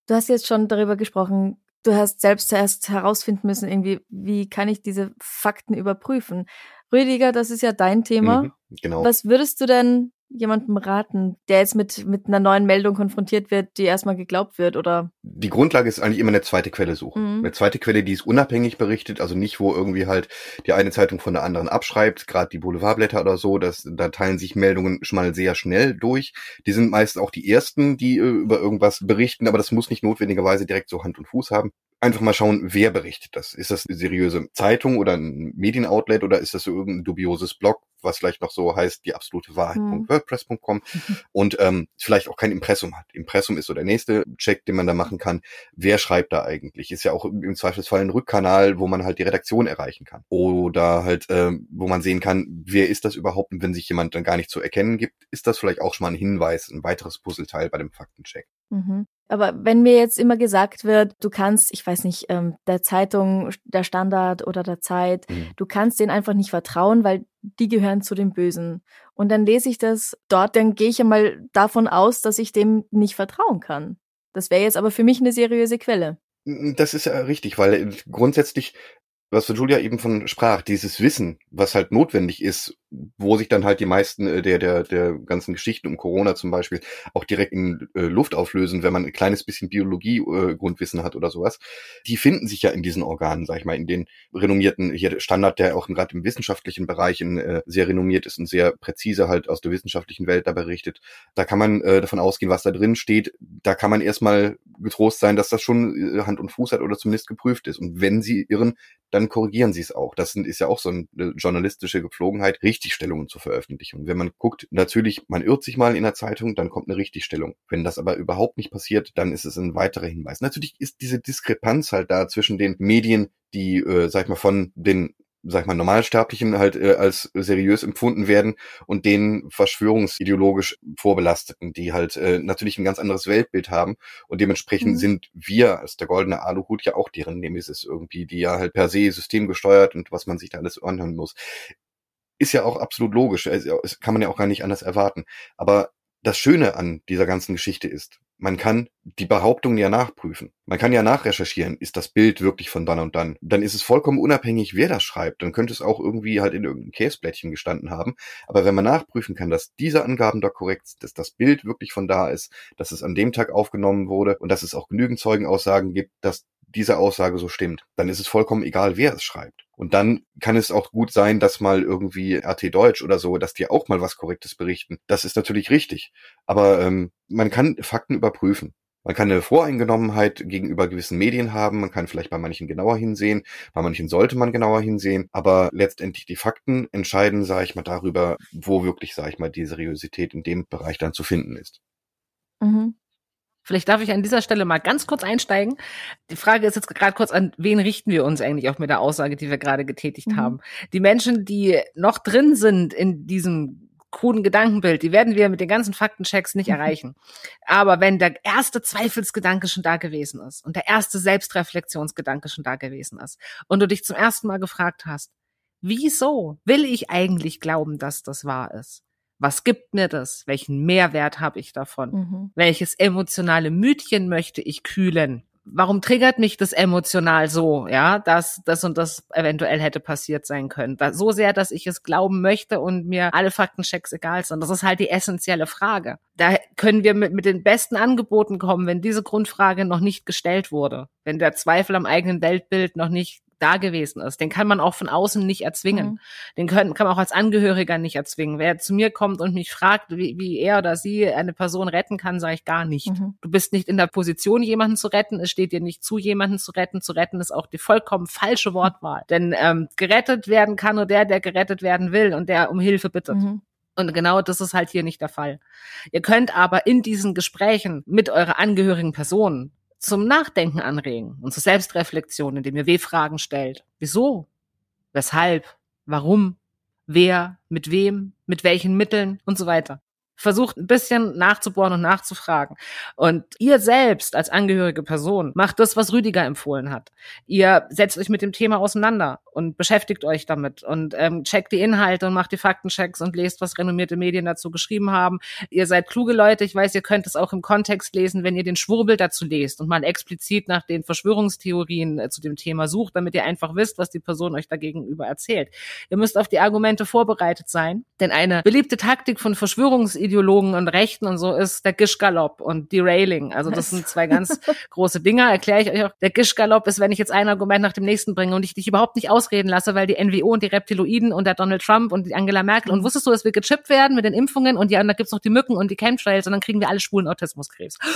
Du hast jetzt schon darüber gesprochen, du hast selbst zuerst herausfinden müssen, irgendwie, wie kann ich diese Fakten überprüfen? Rüdiger, das ist ja dein Thema. Mhm, genau. Was würdest du denn jemandem raten, der jetzt mit, mit einer neuen Meldung konfrontiert wird, die erstmal geglaubt wird, oder? Die Grundlage ist eigentlich immer eine zweite Quelle suchen. Mhm. Eine zweite Quelle, die ist unabhängig berichtet, also nicht, wo irgendwie halt die eine Zeitung von der anderen abschreibt, gerade die Boulevardblätter oder so, das, da teilen sich Meldungen schon mal sehr schnell durch. Die sind meist auch die ersten, die äh, über irgendwas berichten, aber das muss nicht notwendigerweise direkt so Hand und Fuß haben einfach mal schauen, wer berichtet das. Ist das eine seriöse Zeitung oder ein Medienoutlet oder ist das so irgendein dubioses Blog, was vielleicht noch so heißt, die absolute Wahrheit.wordpress.com mhm. und ähm, vielleicht auch kein Impressum hat. Impressum ist so der nächste Check, den man da machen kann. Wer schreibt da eigentlich? Ist ja auch im Zweifelsfall ein Rückkanal, wo man halt die Redaktion erreichen kann. Oder halt, ähm, wo man sehen kann, wer ist das überhaupt? Und wenn sich jemand dann gar nicht zu erkennen gibt, ist das vielleicht auch schon mal ein Hinweis, ein weiteres Puzzleteil bei dem Faktencheck. Mhm. Aber wenn mir jetzt immer gesagt wird, du kannst, ich weiß nicht, ähm, der Zeitung, der Standard oder der Zeit, mhm. du kannst denen einfach nicht vertrauen, weil die gehören zu den Bösen. Und dann lese ich das dort, dann gehe ich ja mal davon aus, dass ich dem nicht vertrauen kann. Das wäre jetzt aber für mich eine seriöse Quelle. Das ist ja richtig, weil grundsätzlich was Julia eben von sprach, dieses Wissen, was halt notwendig ist, wo sich dann halt die meisten äh, der, der, der ganzen Geschichten um Corona zum Beispiel auch direkt in äh, Luft auflösen, wenn man ein kleines bisschen Biologie-Grundwissen äh, hat oder sowas, die finden sich ja in diesen Organen, sag ich mal, in den renommierten, hier Standard, der auch gerade im wissenschaftlichen Bereich in, äh, sehr renommiert ist und sehr präzise halt aus der wissenschaftlichen Welt da berichtet. Da kann man äh, davon ausgehen, was da drin steht. Da kann man erstmal getrost sein, dass das schon äh, Hand und Fuß hat oder zumindest geprüft ist. Und wenn sie irren, dann korrigieren sie es auch. Das ist ja auch so eine journalistische Gepflogenheit, Richtigstellungen zu veröffentlichen. Wenn man guckt, natürlich, man irrt sich mal in der Zeitung, dann kommt eine Richtigstellung. Wenn das aber überhaupt nicht passiert, dann ist es ein weiterer Hinweis. Natürlich ist diese Diskrepanz halt da zwischen den Medien, die, äh, sag ich mal, von den sag ich mal, Normalsterblichen halt äh, als seriös empfunden werden und den verschwörungsideologisch Vorbelasteten, die halt äh, natürlich ein ganz anderes Weltbild haben und dementsprechend mhm. sind wir als der goldene Aluhut ja auch deren Nemesis irgendwie, die ja halt per se systemgesteuert und was man sich da alles anhören muss. Ist ja auch absolut logisch, also, kann man ja auch gar nicht anders erwarten. Aber das Schöne an dieser ganzen Geschichte ist, man kann die Behauptungen ja nachprüfen. Man kann ja nachrecherchieren, ist das Bild wirklich von dann und dann. Dann ist es vollkommen unabhängig, wer das schreibt. Dann könnte es auch irgendwie halt in irgendeinem Käseblättchen gestanden haben. Aber wenn man nachprüfen kann, dass diese Angaben da korrekt sind, dass das Bild wirklich von da ist, dass es an dem Tag aufgenommen wurde und dass es auch genügend Zeugenaussagen gibt, dass diese Aussage so stimmt, dann ist es vollkommen egal, wer es schreibt. Und dann kann es auch gut sein, dass mal irgendwie RT Deutsch oder so, dass die auch mal was Korrektes berichten. Das ist natürlich richtig. Aber ähm, man kann Fakten überprüfen. Man kann eine Voreingenommenheit gegenüber gewissen Medien haben, man kann vielleicht bei manchen genauer hinsehen, bei manchen sollte man genauer hinsehen, aber letztendlich die Fakten entscheiden, sage ich mal, darüber, wo wirklich, sage ich mal, die Seriosität in dem Bereich dann zu finden ist. Mhm. Vielleicht darf ich an dieser Stelle mal ganz kurz einsteigen. Die Frage ist jetzt gerade kurz, an wen richten wir uns eigentlich auch mit der Aussage, die wir gerade getätigt mhm. haben? Die Menschen, die noch drin sind in diesem kruden Gedankenbild, die werden wir mit den ganzen Faktenchecks nicht mhm. erreichen. Aber wenn der erste Zweifelsgedanke schon da gewesen ist und der erste Selbstreflexionsgedanke schon da gewesen ist und du dich zum ersten Mal gefragt hast, wieso will ich eigentlich glauben, dass das wahr ist? Was gibt mir das? Welchen Mehrwert habe ich davon? Mhm. Welches emotionale Mütchen möchte ich kühlen? warum triggert mich das emotional so, ja, dass das und das eventuell hätte passiert sein können. Da, so sehr, dass ich es glauben möchte und mir alle Faktenchecks egal sind. Das ist halt die essentielle Frage. Da können wir mit, mit den besten Angeboten kommen, wenn diese Grundfrage noch nicht gestellt wurde. Wenn der Zweifel am eigenen Weltbild noch nicht da gewesen ist. Den kann man auch von außen nicht erzwingen. Mhm. Den können, kann man auch als Angehöriger nicht erzwingen. Wer zu mir kommt und mich fragt, wie, wie er oder sie eine Person retten kann, sage ich gar nicht. Mhm. Du bist nicht in der Position, jemanden zu retten. Es steht dir nicht zu, jemanden zu retten. Zu retten ist auch die vollkommen falsche Wortwahl. Denn ähm, gerettet werden kann nur der, der gerettet werden will und der um Hilfe bittet. Mhm. Und genau das ist halt hier nicht der Fall. Ihr könnt aber in diesen Gesprächen mit eurer angehörigen Person zum Nachdenken anregen und zur Selbstreflexion, indem ihr W-Fragen stellt. Wieso? Weshalb? Warum? Wer? Mit wem? Mit welchen Mitteln? Und so weiter versucht ein bisschen nachzubohren und nachzufragen. Und ihr selbst als angehörige Person macht das, was Rüdiger empfohlen hat. Ihr setzt euch mit dem Thema auseinander und beschäftigt euch damit und ähm, checkt die Inhalte und macht die Faktenchecks und lest, was renommierte Medien dazu geschrieben haben. Ihr seid kluge Leute. Ich weiß, ihr könnt es auch im Kontext lesen, wenn ihr den Schwurbel dazu lest und mal explizit nach den Verschwörungstheorien äh, zu dem Thema sucht, damit ihr einfach wisst, was die Person euch dagegenüber erzählt. Ihr müsst auf die Argumente vorbereitet sein, denn eine beliebte Taktik von Verschwörungsideologien Ideologen und Rechten und so ist der Gischgalopp und Derailing. Also das sind zwei ganz große Dinger. Erkläre ich euch auch. Der Gischgalopp ist, wenn ich jetzt ein Argument nach dem nächsten bringe und ich dich überhaupt nicht ausreden lasse, weil die NWO und die Reptiloiden und der Donald Trump und die Angela Merkel und mhm. wusstest du, dass wir gechippt werden mit den Impfungen und ja, und da gibt's noch die Mücken und die Chemtrails und dann kriegen wir alle schwulen Autismuskrebs.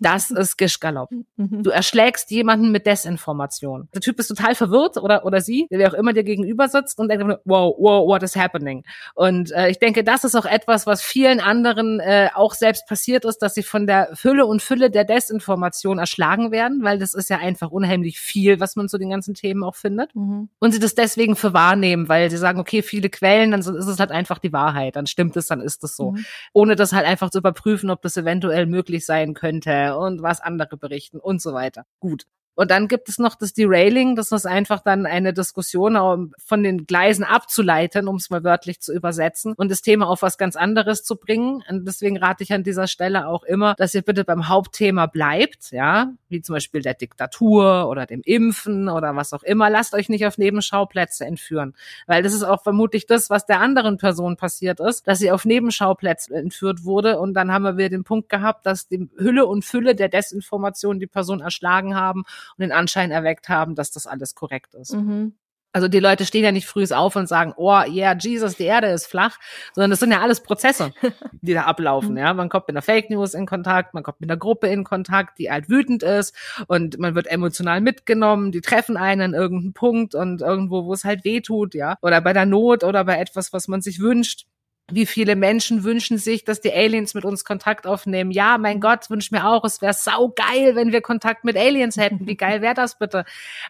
Das ist Gischgalopp. Mhm. Du erschlägst jemanden mit Desinformation. Der Typ ist total verwirrt oder, oder sie, wer auch immer dir gegenüber sitzt und denkt, wow, wow, what is happening? Und äh, ich denke, das ist auch etwas, was vielen anderen äh, auch selbst passiert ist, dass sie von der Fülle und Fülle der Desinformation erschlagen werden, weil das ist ja einfach unheimlich viel, was man zu den ganzen Themen auch findet. Mhm. Und sie das deswegen für wahrnehmen, weil sie sagen, okay, viele Quellen, dann ist es halt einfach die Wahrheit, dann stimmt es, dann ist es so. Mhm. Ohne das halt einfach zu überprüfen, ob das eventuell möglich sein könnte und was andere berichten und so weiter. Gut. Und dann gibt es noch das Derailing, das ist einfach dann eine Diskussion um von den Gleisen abzuleiten, um es mal wörtlich zu übersetzen und das Thema auf was ganz anderes zu bringen. Und deswegen rate ich an dieser Stelle auch immer, dass ihr bitte beim Hauptthema bleibt, ja, wie zum Beispiel der Diktatur oder dem Impfen oder was auch immer. Lasst euch nicht auf Nebenschauplätze entführen, weil das ist auch vermutlich das, was der anderen Person passiert ist, dass sie auf Nebenschauplätze entführt wurde und dann haben wir den Punkt gehabt, dass die Hülle und Fülle der Desinformation die Person erschlagen haben und den Anschein erweckt haben, dass das alles korrekt ist. Mhm. Also die Leute stehen ja nicht früh auf und sagen, oh yeah, Jesus, die Erde ist flach, sondern das sind ja alles Prozesse, die da ablaufen. Ja, man kommt mit einer Fake News in Kontakt, man kommt mit einer Gruppe in Kontakt, die halt wütend ist und man wird emotional mitgenommen, die treffen einen an irgendeinem Punkt und irgendwo, wo es halt weh tut, ja, oder bei der Not oder bei etwas, was man sich wünscht wie viele Menschen wünschen sich, dass die Aliens mit uns Kontakt aufnehmen. Ja, mein Gott, wünsche mir auch, es wäre sau geil, wenn wir Kontakt mit Aliens hätten. Wie geil wäre das bitte?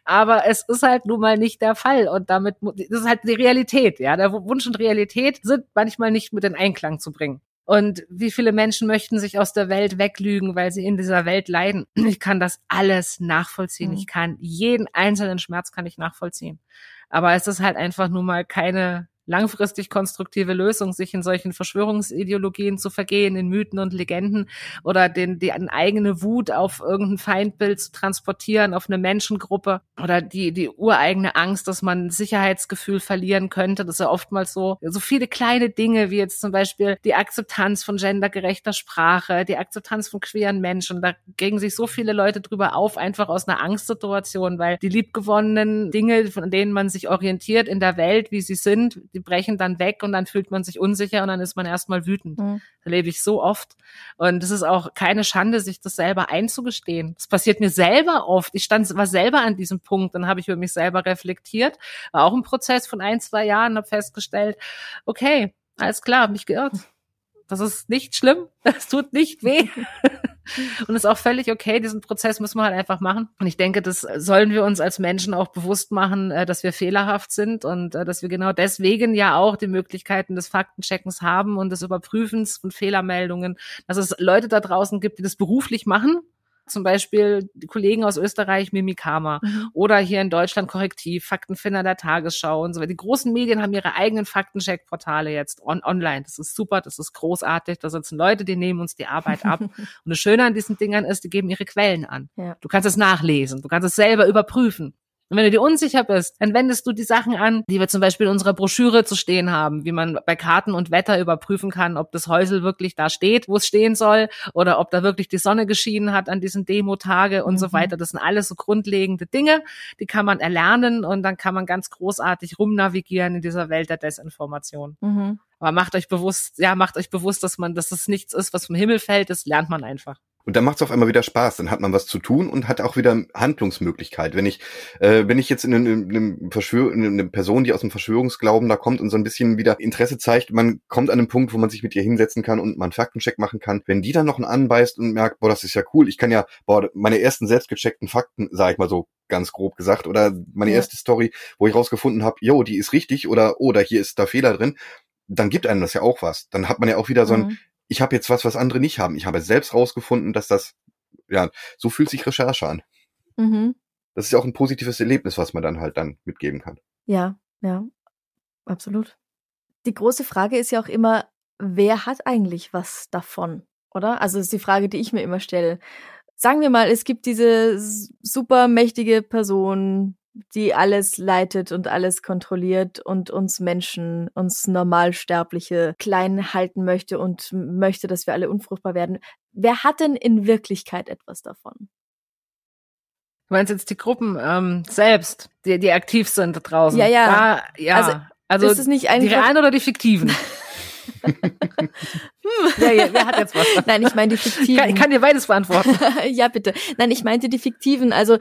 Aber es ist halt nun mal nicht der Fall und damit das ist halt die Realität, ja. Der Wunsch und Realität sind manchmal nicht mit in Einklang zu bringen. Und wie viele Menschen möchten sich aus der Welt weglügen, weil sie in dieser Welt leiden? Ich kann das alles nachvollziehen. Mhm. Ich kann jeden einzelnen Schmerz kann ich nachvollziehen. Aber es ist halt einfach nun mal keine langfristig konstruktive Lösung, sich in solchen Verschwörungsideologien zu vergehen, in Mythen und Legenden oder den, die eigene Wut auf irgendein Feindbild zu transportieren, auf eine Menschengruppe oder die, die ureigene Angst, dass man Sicherheitsgefühl verlieren könnte. Das ist ja oftmals so, so viele kleine Dinge, wie jetzt zum Beispiel die Akzeptanz von gendergerechter Sprache, die Akzeptanz von queeren Menschen. Da gegen sich so viele Leute drüber auf, einfach aus einer Angstsituation, weil die liebgewonnenen Dinge, von denen man sich orientiert in der Welt, wie sie sind, die brechen dann weg und dann fühlt man sich unsicher und dann ist man erstmal wütend. Mhm. Das erlebe ich so oft. Und es ist auch keine Schande, sich das selber einzugestehen. Das passiert mir selber oft. Ich stand, war selber an diesem Punkt, dann habe ich über mich selber reflektiert. War auch ein Prozess von ein, zwei Jahren, habe festgestellt, okay, alles klar, hab mich geirrt. Das ist nicht schlimm, das tut nicht weh. Und ist auch völlig okay, diesen Prozess müssen wir halt einfach machen. Und ich denke, das sollen wir uns als Menschen auch bewusst machen, äh, dass wir fehlerhaft sind und äh, dass wir genau deswegen ja auch die Möglichkeiten des Faktencheckens haben und des Überprüfens von Fehlermeldungen, dass es Leute da draußen gibt, die das beruflich machen Zum Beispiel die Kollegen aus Österreich, Mimikama. Mhm. Oder hier in Deutschland Korrektiv, Faktenfinder der Tagesschau und so weiter. Die großen Medien haben ihre eigenen Faktencheck-Portale jetzt on online. Das ist super, das ist großartig. Da sitzen Leute, die nehmen uns die Arbeit ab. und das Schöne an diesen Dingern ist, die geben ihre Quellen an. Ja. Du kannst es nachlesen, du kannst es selber überprüfen. Und wenn du dir unsicher bist, dann wendest du die Sachen an, die wir zum Beispiel in unserer Broschüre zu stehen haben, wie man bei Karten und Wetter überprüfen kann, ob das Häusel wirklich da steht, wo es stehen soll, oder ob da wirklich die Sonne geschienen hat an diesen Demo-Tage und mhm. so weiter. Das sind alles so grundlegende Dinge, die kann man erlernen und dann kann man ganz großartig rumnavigieren in dieser Welt der Desinformation. Mhm. Aber macht euch bewusst, ja, macht euch bewusst, dass man, dass es nichts ist, was vom Himmel fällt, das lernt man einfach. Und dann macht es auf einmal wieder Spaß. Dann hat man was zu tun und hat auch wieder Handlungsmöglichkeit. Wenn ich, äh, wenn ich jetzt in einem, einem Verschwör in eine Person, die aus dem Verschwörungsglauben da kommt und so ein bisschen wieder Interesse zeigt, man kommt an einen Punkt, wo man sich mit ihr hinsetzen kann und man Faktencheck machen kann. Wenn die dann noch einen anbeißt und merkt, boah, das ist ja cool, ich kann ja, boah, meine ersten selbstgecheckten Fakten, sag ich mal so ganz grob gesagt, oder meine ja. erste Story, wo ich rausgefunden habe, jo, die ist richtig oder oder hier ist da Fehler drin, dann gibt einem das ja auch was. Dann hat man ja auch wieder so ein, mhm ich habe jetzt was, was andere nicht haben. Ich habe selbst rausgefunden, dass das, ja, so fühlt sich Recherche an. Mhm. Das ist ja auch ein positives Erlebnis, was man dann halt dann mitgeben kann. Ja, ja, absolut. Die große Frage ist ja auch immer, wer hat eigentlich was davon, oder? Also das ist die Frage, die ich mir immer stelle. Sagen wir mal, es gibt diese super mächtige Person, die alles leitet und alles kontrolliert und uns Menschen, uns Normalsterbliche klein halten möchte und möchte, dass wir alle unfruchtbar werden. Wer hat denn in Wirklichkeit etwas davon? Du meinst jetzt die Gruppen ähm, selbst, die, die aktiv sind da draußen? Ja, ja. Da, ja. Also, also ist es nicht die realen oder die fiktiven? hm. ja, ja, wer hat jetzt was? Nein, ich meine die fiktiven. Kann, ich kann dir beides beantworten. ja, bitte. Nein, ich meinte die fiktiven. Also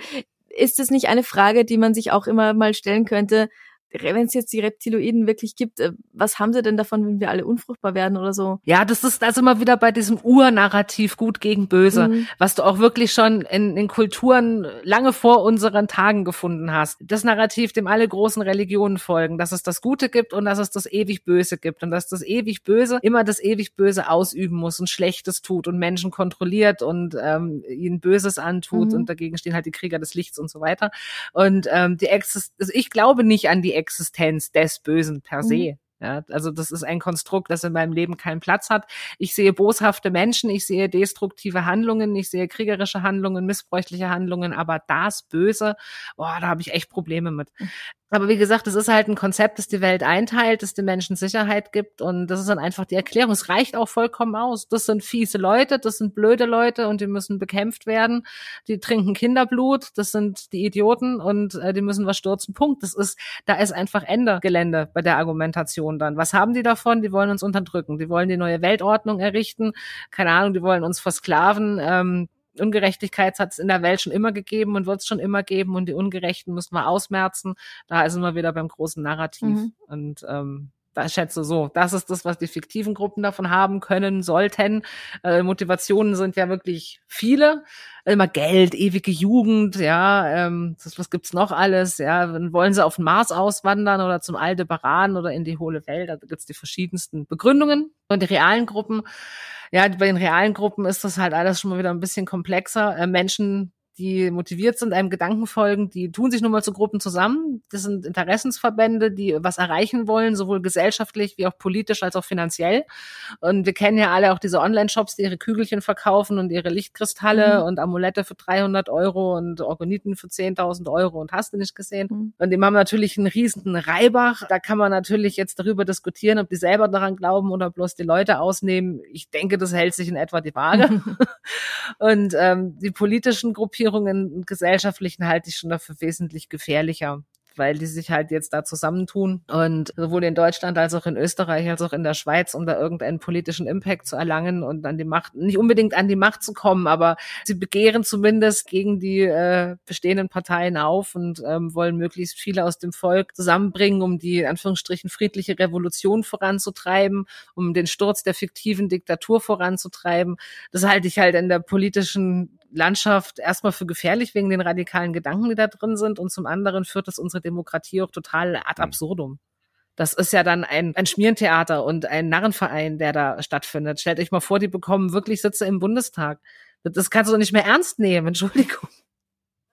ist es nicht eine Frage, die man sich auch immer mal stellen könnte? Wenn es jetzt die Reptiloiden wirklich gibt, äh, was haben sie denn davon, wenn wir alle unfruchtbar werden oder so? Ja, das ist also immer wieder bei diesem Urnarrativ gut gegen böse, mhm. was du auch wirklich schon in, in Kulturen lange vor unseren Tagen gefunden hast. Das Narrativ, dem alle großen Religionen folgen, dass es das Gute gibt und dass es das ewig Böse gibt und dass das ewig Böse immer das ewig Böse ausüben muss und Schlechtes tut und Menschen kontrolliert und ähm, ihnen Böses antut mhm. und dagegen stehen halt die Krieger des Lichts und so weiter. Und ähm, die Exist also ich glaube nicht an die Existenz des Bösen per se. Mhm. Ja, also das ist ein Konstrukt, das in meinem Leben keinen Platz hat. Ich sehe boshafte Menschen, ich sehe destruktive Handlungen, ich sehe kriegerische Handlungen, missbräuchliche Handlungen, aber das Böse, boah, da habe ich echt Probleme mit. Aber wie gesagt, es ist halt ein Konzept, das die Welt einteilt, das den Menschen Sicherheit gibt und das ist dann einfach die Erklärung. Es reicht auch vollkommen aus. Das sind fiese Leute, das sind blöde Leute und die müssen bekämpft werden. Die trinken Kinderblut, das sind die Idioten und äh, die müssen was stürzen. Punkt. Das ist, da ist einfach Ende Gelände bei der Argumentation dann. Was haben die davon? Die wollen uns unterdrücken. Die wollen die neue Weltordnung errichten. Keine Ahnung, die wollen uns versklaven. Ähm, Ungerechtigkeit hat es in der Welt schon immer gegeben und wird es schon immer geben und die Ungerechten müssen wir ausmerzen. Da sind wir wieder beim großen Narrativ. Mhm. Und ähm, da schätze so, das ist das, was die fiktiven Gruppen davon haben können, sollten. Äh, Motivationen sind ja wirklich viele. Immer Geld, ewige Jugend, ja, ähm, das, was gibt's noch alles, ja, wollen sie auf den Mars auswandern oder zum Aldebaran oder in die hohle Welt, da gibt's die verschiedensten Begründungen. Und die realen Gruppen, ja, bei den realen Gruppen ist das halt alles schon mal wieder ein bisschen komplexer. Äh, Menschen die motiviert sind, einem Gedanken folgen, die tun sich nun mal zu Gruppen zusammen. Das sind Interessensverbände, die was erreichen wollen, sowohl gesellschaftlich wie auch politisch als auch finanziell. Und wir kennen ja alle auch diese Online-Shops, die ihre Kügelchen verkaufen und ihre Lichtkristalle mhm. und Amulette für 300 Euro und Organiten für 10.000 Euro und hast du nicht gesehen. Mhm. Und die haben natürlich einen riesen Reibach. Da kann man natürlich jetzt darüber diskutieren, ob die selber daran glauben oder bloß die Leute ausnehmen. Ich denke, das hält sich in etwa die Waage. und ähm, die politischen Gruppierungen Gruppierungen gesellschaftlichen halte ich schon dafür wesentlich gefährlicher weil die sich halt jetzt da zusammentun und sowohl in Deutschland als auch in Österreich als auch in der Schweiz, um da irgendeinen politischen Impact zu erlangen und an die Macht, nicht unbedingt an die Macht zu kommen, aber sie begehren zumindest gegen die äh, bestehenden Parteien auf und ähm, wollen möglichst viele aus dem Volk zusammenbringen, um die in Anführungsstrichen friedliche Revolution voranzutreiben, um den Sturz der fiktiven Diktatur voranzutreiben. Das halte ich halt in der politischen Landschaft erstmal für gefährlich wegen den radikalen Gedanken, die da drin sind und zum anderen führt das unsere Demokratie auch total ad mhm. absurdum. Das ist ja dann ein, ein Schmierentheater und ein Narrenverein, der da stattfindet. Stellt euch mal vor, die bekommen wirklich Sitze im Bundestag. Das kannst du doch nicht mehr ernst nehmen, Entschuldigung.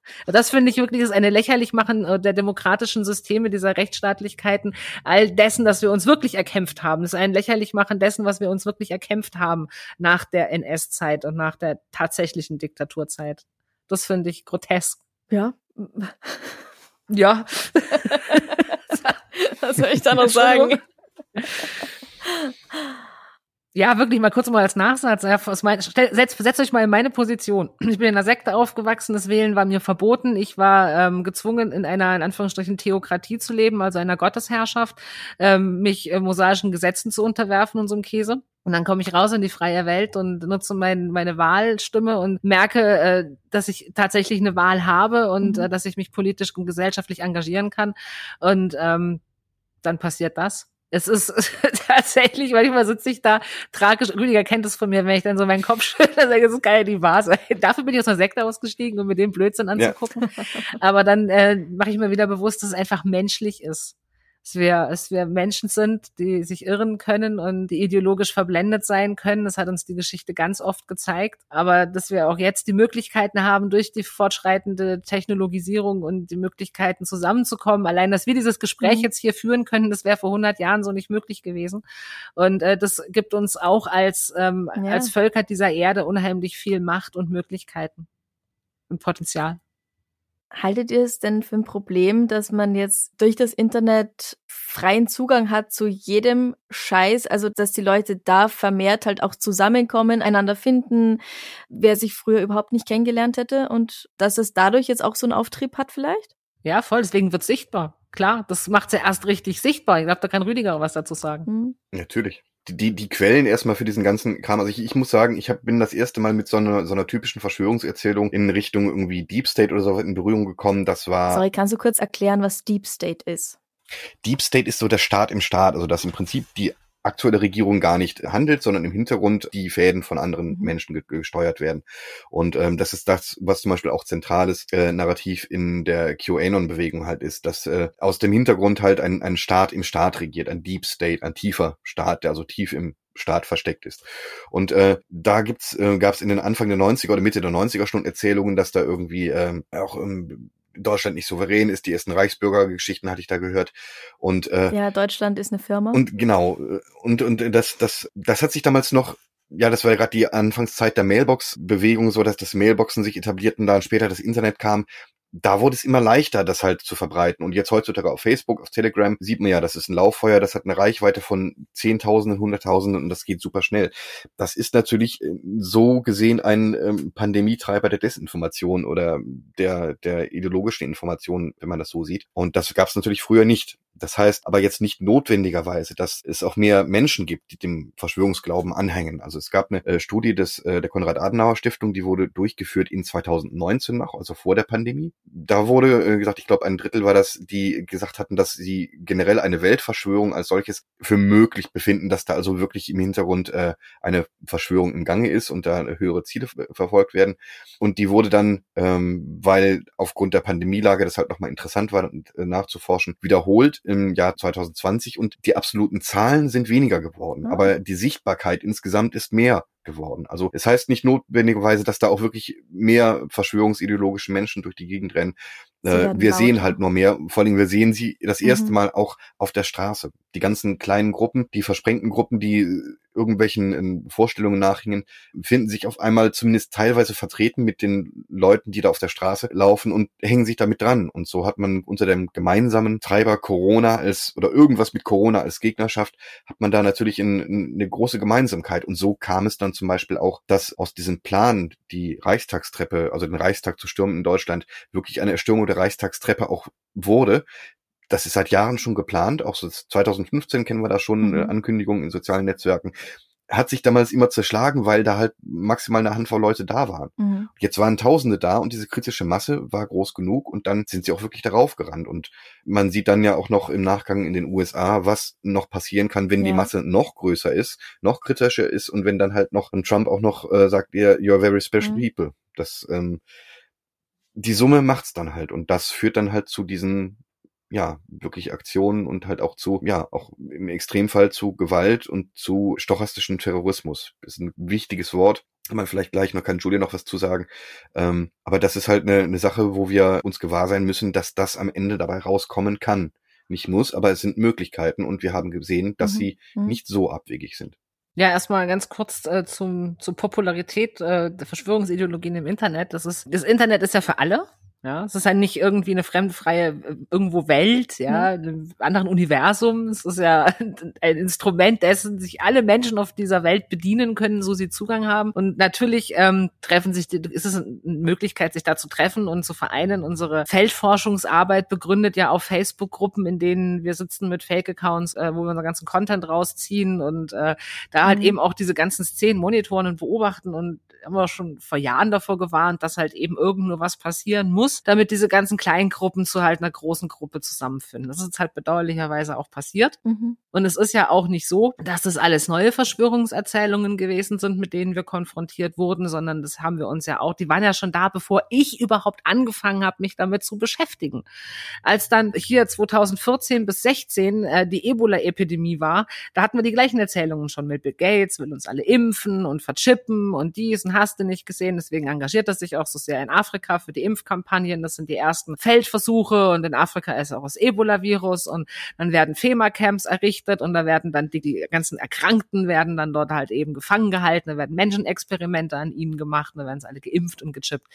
Das finde ich wirklich ist eine lächerlich machen äh, der demokratischen Systeme, dieser Rechtsstaatlichkeiten, all dessen, dass wir uns wirklich erkämpft haben. Das ist ein lächerlich machen dessen, was wir uns wirklich erkämpft haben nach der NS-Zeit und nach der tatsächlichen Diktaturzeit. Das finde ich grotesk. Ja. Ja. was soll ich da noch sagen? Ja, wirklich mal kurz mal als Nachsatz. Ja, mein, setzt, setzt euch mal in meine Position. Ich bin in einer Sekte aufgewachsen, das Wählen war mir verboten. Ich war ähm, gezwungen, in einer, in Anführungsstrichen, Theokratie zu leben, also einer Gottesherrschaft, ähm, mich äh, mosaischen Gesetzen zu unterwerfen und so einem Käse. Und dann komme ich raus in die freie Welt und nutze mein, meine Wahlstimme und merke, äh, dass ich tatsächlich eine Wahl habe und mhm. äh, dass ich mich politisch und gesellschaftlich engagieren kann. Und ähm, dann passiert das es ist tatsächlich, manchmal sitze ich da tragisch, Rüdiger kennt es von mir, wenn ich dann so meinen Kopf schüttle, sage, das ist geil, die Vase. Dafür bin ich aus der Sekte ausgestiegen, um mir den Blödsinn anzugucken. Ja. Aber dann äh, mache ich mir wieder bewusst, dass es einfach menschlich ist dass wir, dass wir Menschen sind, die sich irren können und die ideologisch verblendet sein können. Das hat uns die Geschichte ganz oft gezeigt. Aber dass wir auch jetzt die Möglichkeiten haben, durch die fortschreitende Technologisierung und die Möglichkeiten zusammenzukommen. Allein, dass wir dieses Gespräch mhm. jetzt hier führen können, das wäre vor 100 Jahren so nicht möglich gewesen. Und äh, das gibt uns auch als, ähm, ja. als Völker dieser Erde unheimlich viel Macht und Möglichkeiten und Potenzial. Haltet ihr es denn für ein Problem, dass man jetzt durch das Internet freien Zugang hat zu jedem Scheiß, also dass die Leute da vermehrt halt auch zusammenkommen, einander finden, wer sich früher überhaupt nicht kennengelernt hätte und dass es dadurch jetzt auch so einen Auftrieb hat vielleicht? Ja, voll, deswegen wird sichtbar. Klar, das macht ja erst richtig sichtbar. Ich glaube, da kann Rüdiger was dazu sagen. Mhm. Natürlich die, die Quellen erstmal für diesen ganzen Kram. Also ich, ich muss sagen, ich hab, bin das erste Mal mit so einer, so einer typischen Verschwörungserzählung in Richtung irgendwie Deep State oder so in Berührung gekommen. Das war. Sorry, kannst du kurz erklären, was Deep State ist? Deep State ist so der Staat im Staat, also dass im Prinzip die aktuelle Regierung gar nicht handelt, sondern im Hintergrund die Fäden von anderen mhm. Menschen gesteuert werden. Und ähm, das ist das, was zum Beispiel auch zentrales äh, Narrativ in der QAnon-Bewegung halt ist, dass äh, aus dem Hintergrund halt ein, ein Staat im Staat regiert, ein Deep State, ein tiefer Staat, der also tief im Staat versteckt ist. Und äh, da gibt's, äh, gab es in den Anfang der 90er oder Mitte der 90er schon Erzählungen, dass da irgendwie äh, auch ähm, Deutschland nicht souverän ist. Die ersten Reichsbürgergeschichten hatte ich da gehört. Und äh, ja, Deutschland ist eine Firma. Und genau. Und und das das das hat sich damals noch ja, das war ja gerade die Anfangszeit der Mailbox-Bewegung, so dass das Mailboxen sich etablierten, dann später das Internet kam da wurde es immer leichter, das halt zu verbreiten. Und jetzt heutzutage auf Facebook, auf Telegram sieht man ja, das ist ein Lauffeuer, das hat eine Reichweite von Zehntausenden, Hunderttausenden und das geht super schnell. Das ist natürlich äh, so gesehen ein ähm, Pandemietreiber der Desinformation oder der, der ideologischen Information, wenn man das so sieht. Und das gab es natürlich früher nicht. Das heißt aber jetzt nicht notwendigerweise, dass es auch mehr Menschen gibt, die dem Verschwörungsglauben anhängen. Also es gab eine äh, Studie des, äh, der Konrad-Adenauer-Stiftung, die wurde durchgeführt in 2019 noch, also vor der Pandemie. Da wurde äh, gesagt, ich glaube ein Drittel war das, die gesagt hatten, dass sie generell eine Weltverschwörung als solches für möglich befinden, dass da also wirklich im Hintergrund äh, eine Verschwörung im Gange ist und da höhere Ziele verfolgt werden. Und die wurde dann, ähm, weil aufgrund der Pandemielage das halt nochmal interessant war, äh, nachzuforschen, wiederholt im Jahr 2020 und die absoluten Zahlen sind weniger geworden, ah. aber die Sichtbarkeit insgesamt ist mehr geworden. Also es heißt nicht notwendigerweise, dass da auch wirklich mehr verschwörungsideologische Menschen durch die Gegend rennen. Äh, wir sehen halt nur mehr. Vor allem, wir sehen sie das erste mhm. Mal auch auf der Straße. Die ganzen kleinen Gruppen, die versprengten Gruppen, die irgendwelchen äh, Vorstellungen nachhingen, finden sich auf einmal zumindest teilweise vertreten mit den Leuten, die da auf der Straße laufen und hängen sich damit dran. Und so hat man unter dem gemeinsamen Treiber Corona als oder irgendwas mit Corona als Gegnerschaft, hat man da natürlich in, in eine große Gemeinsamkeit. Und so kam es dann zum Beispiel auch, dass aus diesem Plan, die Reichstagstreppe, also den Reichstag zu stürmen in Deutschland, wirklich eine Erstürmung der Reichstagstreppe auch wurde, das ist seit Jahren schon geplant, auch so 2015 kennen wir da schon mhm. Ankündigungen in sozialen Netzwerken. Hat sich damals immer zerschlagen, weil da halt maximal eine Handvoll Leute da waren. Mhm. Jetzt waren Tausende da und diese kritische Masse war groß genug und dann sind sie auch wirklich darauf gerannt. Und man sieht dann ja auch noch im Nachgang in den USA, was noch passieren kann, wenn ja. die Masse noch größer ist, noch kritischer ist und wenn dann halt noch ein Trump auch noch äh, sagt, ihr, you're very special mhm. people. Das ähm, die Summe macht's dann halt und das führt dann halt zu diesen ja, wirklich Aktionen und halt auch zu, ja, auch im Extremfall zu Gewalt und zu stochastischem Terrorismus. Das ist ein wichtiges Wort. kann man vielleicht gleich noch, kann Julia noch was zu sagen. Ähm, aber das ist halt eine, eine Sache, wo wir uns gewahr sein müssen, dass das am Ende dabei rauskommen kann. Nicht muss, aber es sind Möglichkeiten und wir haben gesehen, dass mhm. sie mhm. nicht so abwegig sind. Ja, erstmal ganz kurz äh, zum, zur Popularität äh, der Verschwörungsideologien im Internet. Das ist, das Internet ist ja für alle. Ja, es ist halt nicht irgendwie eine fremdfreie äh, irgendwo Welt, ja, mhm. einem anderen Universum. Es ist ja ein Instrument, dessen sich alle Menschen auf dieser Welt bedienen können, so sie Zugang haben. Und natürlich ähm, treffen sich, ist es eine Möglichkeit, sich da zu treffen und zu vereinen. Unsere Feldforschungsarbeit begründet ja auf Facebook-Gruppen, in denen wir sitzen mit Fake-Accounts, äh, wo wir unseren ganzen Content rausziehen und äh, da halt mhm. eben auch diese ganzen Szenen monitoren und beobachten und haben wir schon vor Jahren davor gewarnt, dass halt eben irgendwo was passieren muss, damit diese ganzen kleinen Gruppen zu halt einer großen Gruppe zusammenfinden. Das ist halt bedauerlicherweise auch passiert. Mhm. Und es ist ja auch nicht so, dass das alles neue Verschwörungserzählungen gewesen sind, mit denen wir konfrontiert wurden, sondern das haben wir uns ja auch, die waren ja schon da, bevor ich überhaupt angefangen habe, mich damit zu beschäftigen. Als dann hier 2014 bis 16 äh, die Ebola-Epidemie war, da hatten wir die gleichen Erzählungen schon mit Bill Gates, will uns alle impfen und verchippen und dies und hast du nicht gesehen. Deswegen engagiert er sich auch so sehr in Afrika für die Impfkampagnen. Das sind die ersten Feldversuche und in Afrika ist auch das Ebola-Virus und dann werden FEMA-Camps errichtet und da werden dann die, die ganzen Erkrankten werden dann dort halt eben gefangen gehalten. Da werden Menschenexperimente an ihnen gemacht, da werden sie alle geimpft und gechippt.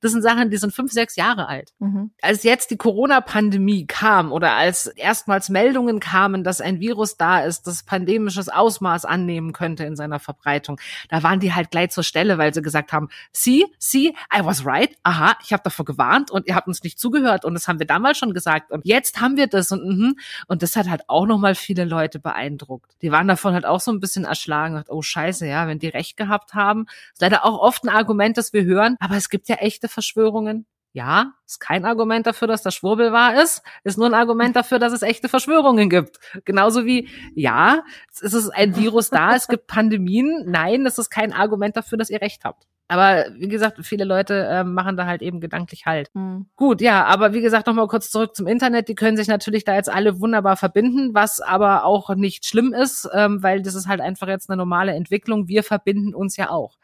Das sind Sachen, die sind fünf, sechs Jahre alt. Mhm. Als jetzt die Corona-Pandemie kam oder als erstmals Meldungen kamen, dass ein Virus da ist, das pandemisches Ausmaß annehmen könnte in seiner Verbreitung, da waren die halt gleich zur Stelle, weil weil sie gesagt haben, see, see, I was right, aha, ich habe davor gewarnt und ihr habt uns nicht zugehört und das haben wir damals schon gesagt und jetzt haben wir das und mhm. und das hat halt auch nochmal viele Leute beeindruckt. Die waren davon halt auch so ein bisschen erschlagen, und oh scheiße, ja, wenn die recht gehabt haben. Ist leider auch oft ein Argument, das wir hören, aber es gibt ja echte Verschwörungen. Ja, ist kein Argument dafür, dass der Schwurbel wahr ist, ist nur ein Argument dafür, dass es echte Verschwörungen gibt. Genauso wie, ja, es ist ein Virus da, es gibt Pandemien. Nein, das ist kein Argument dafür, dass ihr recht habt. Aber wie gesagt, viele Leute äh, machen da halt eben gedanklich halt. Mhm. Gut, ja, aber wie gesagt, nochmal kurz zurück zum Internet. Die können sich natürlich da jetzt alle wunderbar verbinden, was aber auch nicht schlimm ist, ähm, weil das ist halt einfach jetzt eine normale Entwicklung. Wir verbinden uns ja auch.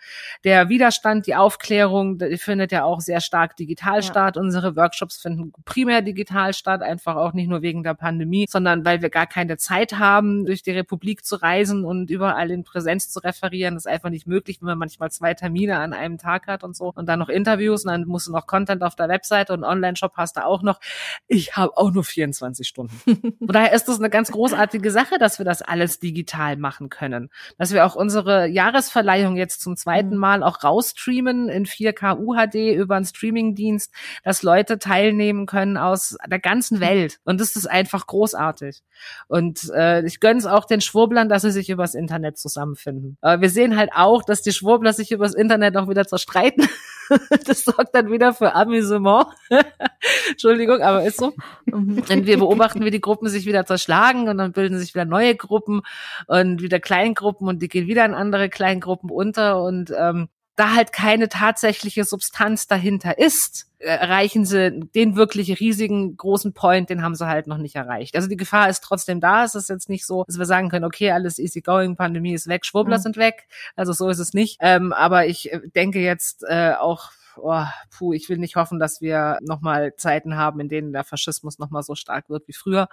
Der Widerstand, die Aufklärung, die findet ja auch sehr stark digital ja. statt. Unsere Workshops finden primär digital statt, einfach auch nicht nur wegen der Pandemie, sondern weil wir gar keine Zeit haben, durch die Republik zu reisen und überall in Präsenz zu referieren. Das ist einfach nicht möglich, wenn man manchmal zwei Termine an einem Tag hat und so und dann noch Interviews und dann musst du noch Content auf der Webseite und Online-Shop hast du auch noch. Ich habe auch nur 24 Stunden. Von daher ist das eine ganz großartige Sache, dass wir das alles digital machen können. Dass wir auch unsere Jahresverleihung jetzt zum zweiten mhm. Mal auch rausstreamen in 4K UHD über einen Streamingdienst, dass Leute teilnehmen können aus der ganzen Welt. Und das ist einfach großartig. Und äh, ich gönn's auch den Schwurblern, dass sie sich übers Internet zusammenfinden. Aber wir sehen halt auch, dass die Schwurbler sich übers Internet auch wieder zerstreiten. das sorgt dann wieder für Amüsement. Entschuldigung, aber ist so. Und mhm. wir beobachten, wie die Gruppen sich wieder zerschlagen und dann bilden sich wieder neue Gruppen und wieder Kleingruppen und die gehen wieder in andere Kleingruppen unter und ähm, da halt keine tatsächliche Substanz dahinter ist, erreichen sie den wirklich riesigen großen Point, den haben sie halt noch nicht erreicht. Also die Gefahr ist trotzdem da. Es ist jetzt nicht so, dass wir sagen können, okay, alles easy going, Pandemie ist weg, Schwurbler mhm. sind weg. Also so ist es nicht. Ähm, aber ich äh, denke jetzt äh, auch oh, puh, ich will nicht hoffen, dass wir nochmal Zeiten haben, in denen der Faschismus nochmal so stark wird wie früher.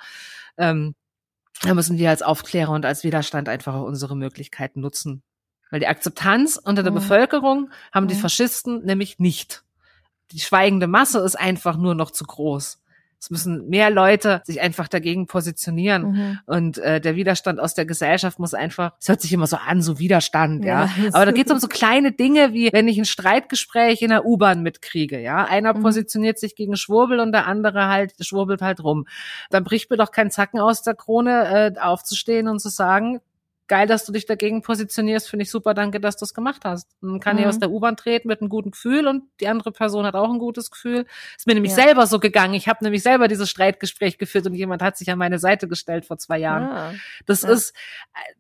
Ähm, da müssen wir als Aufklärer und als Widerstand einfach unsere Möglichkeiten nutzen, weil die Akzeptanz unter der mhm. Bevölkerung haben mhm. die Faschisten nämlich nicht. Die schweigende Masse ist einfach nur noch zu groß. Es müssen mehr Leute sich einfach dagegen positionieren. Mhm. Und äh, der Widerstand aus der Gesellschaft muss einfach, es hört sich immer so an, so Widerstand, ja. ja. Aber da geht es um so kleine Dinge, wie wenn ich ein Streitgespräch in der U-Bahn mitkriege, ja. Einer mhm. positioniert sich gegen Schwurbel und der andere halt schwurbelt halt rum. Dann bricht mir doch kein Zacken aus der Krone, äh, aufzustehen und zu sagen, geil, dass du dich dagegen positionierst, finde ich super, danke, dass du es gemacht hast. Man kann mhm. hier aus der U-Bahn treten mit einem guten Gefühl und die andere Person hat auch ein gutes Gefühl. Ist mir nämlich ja. selber so gegangen. Ich habe nämlich selber dieses Streitgespräch geführt und jemand hat sich an meine Seite gestellt vor zwei Jahren. Ja. Das ja. ist,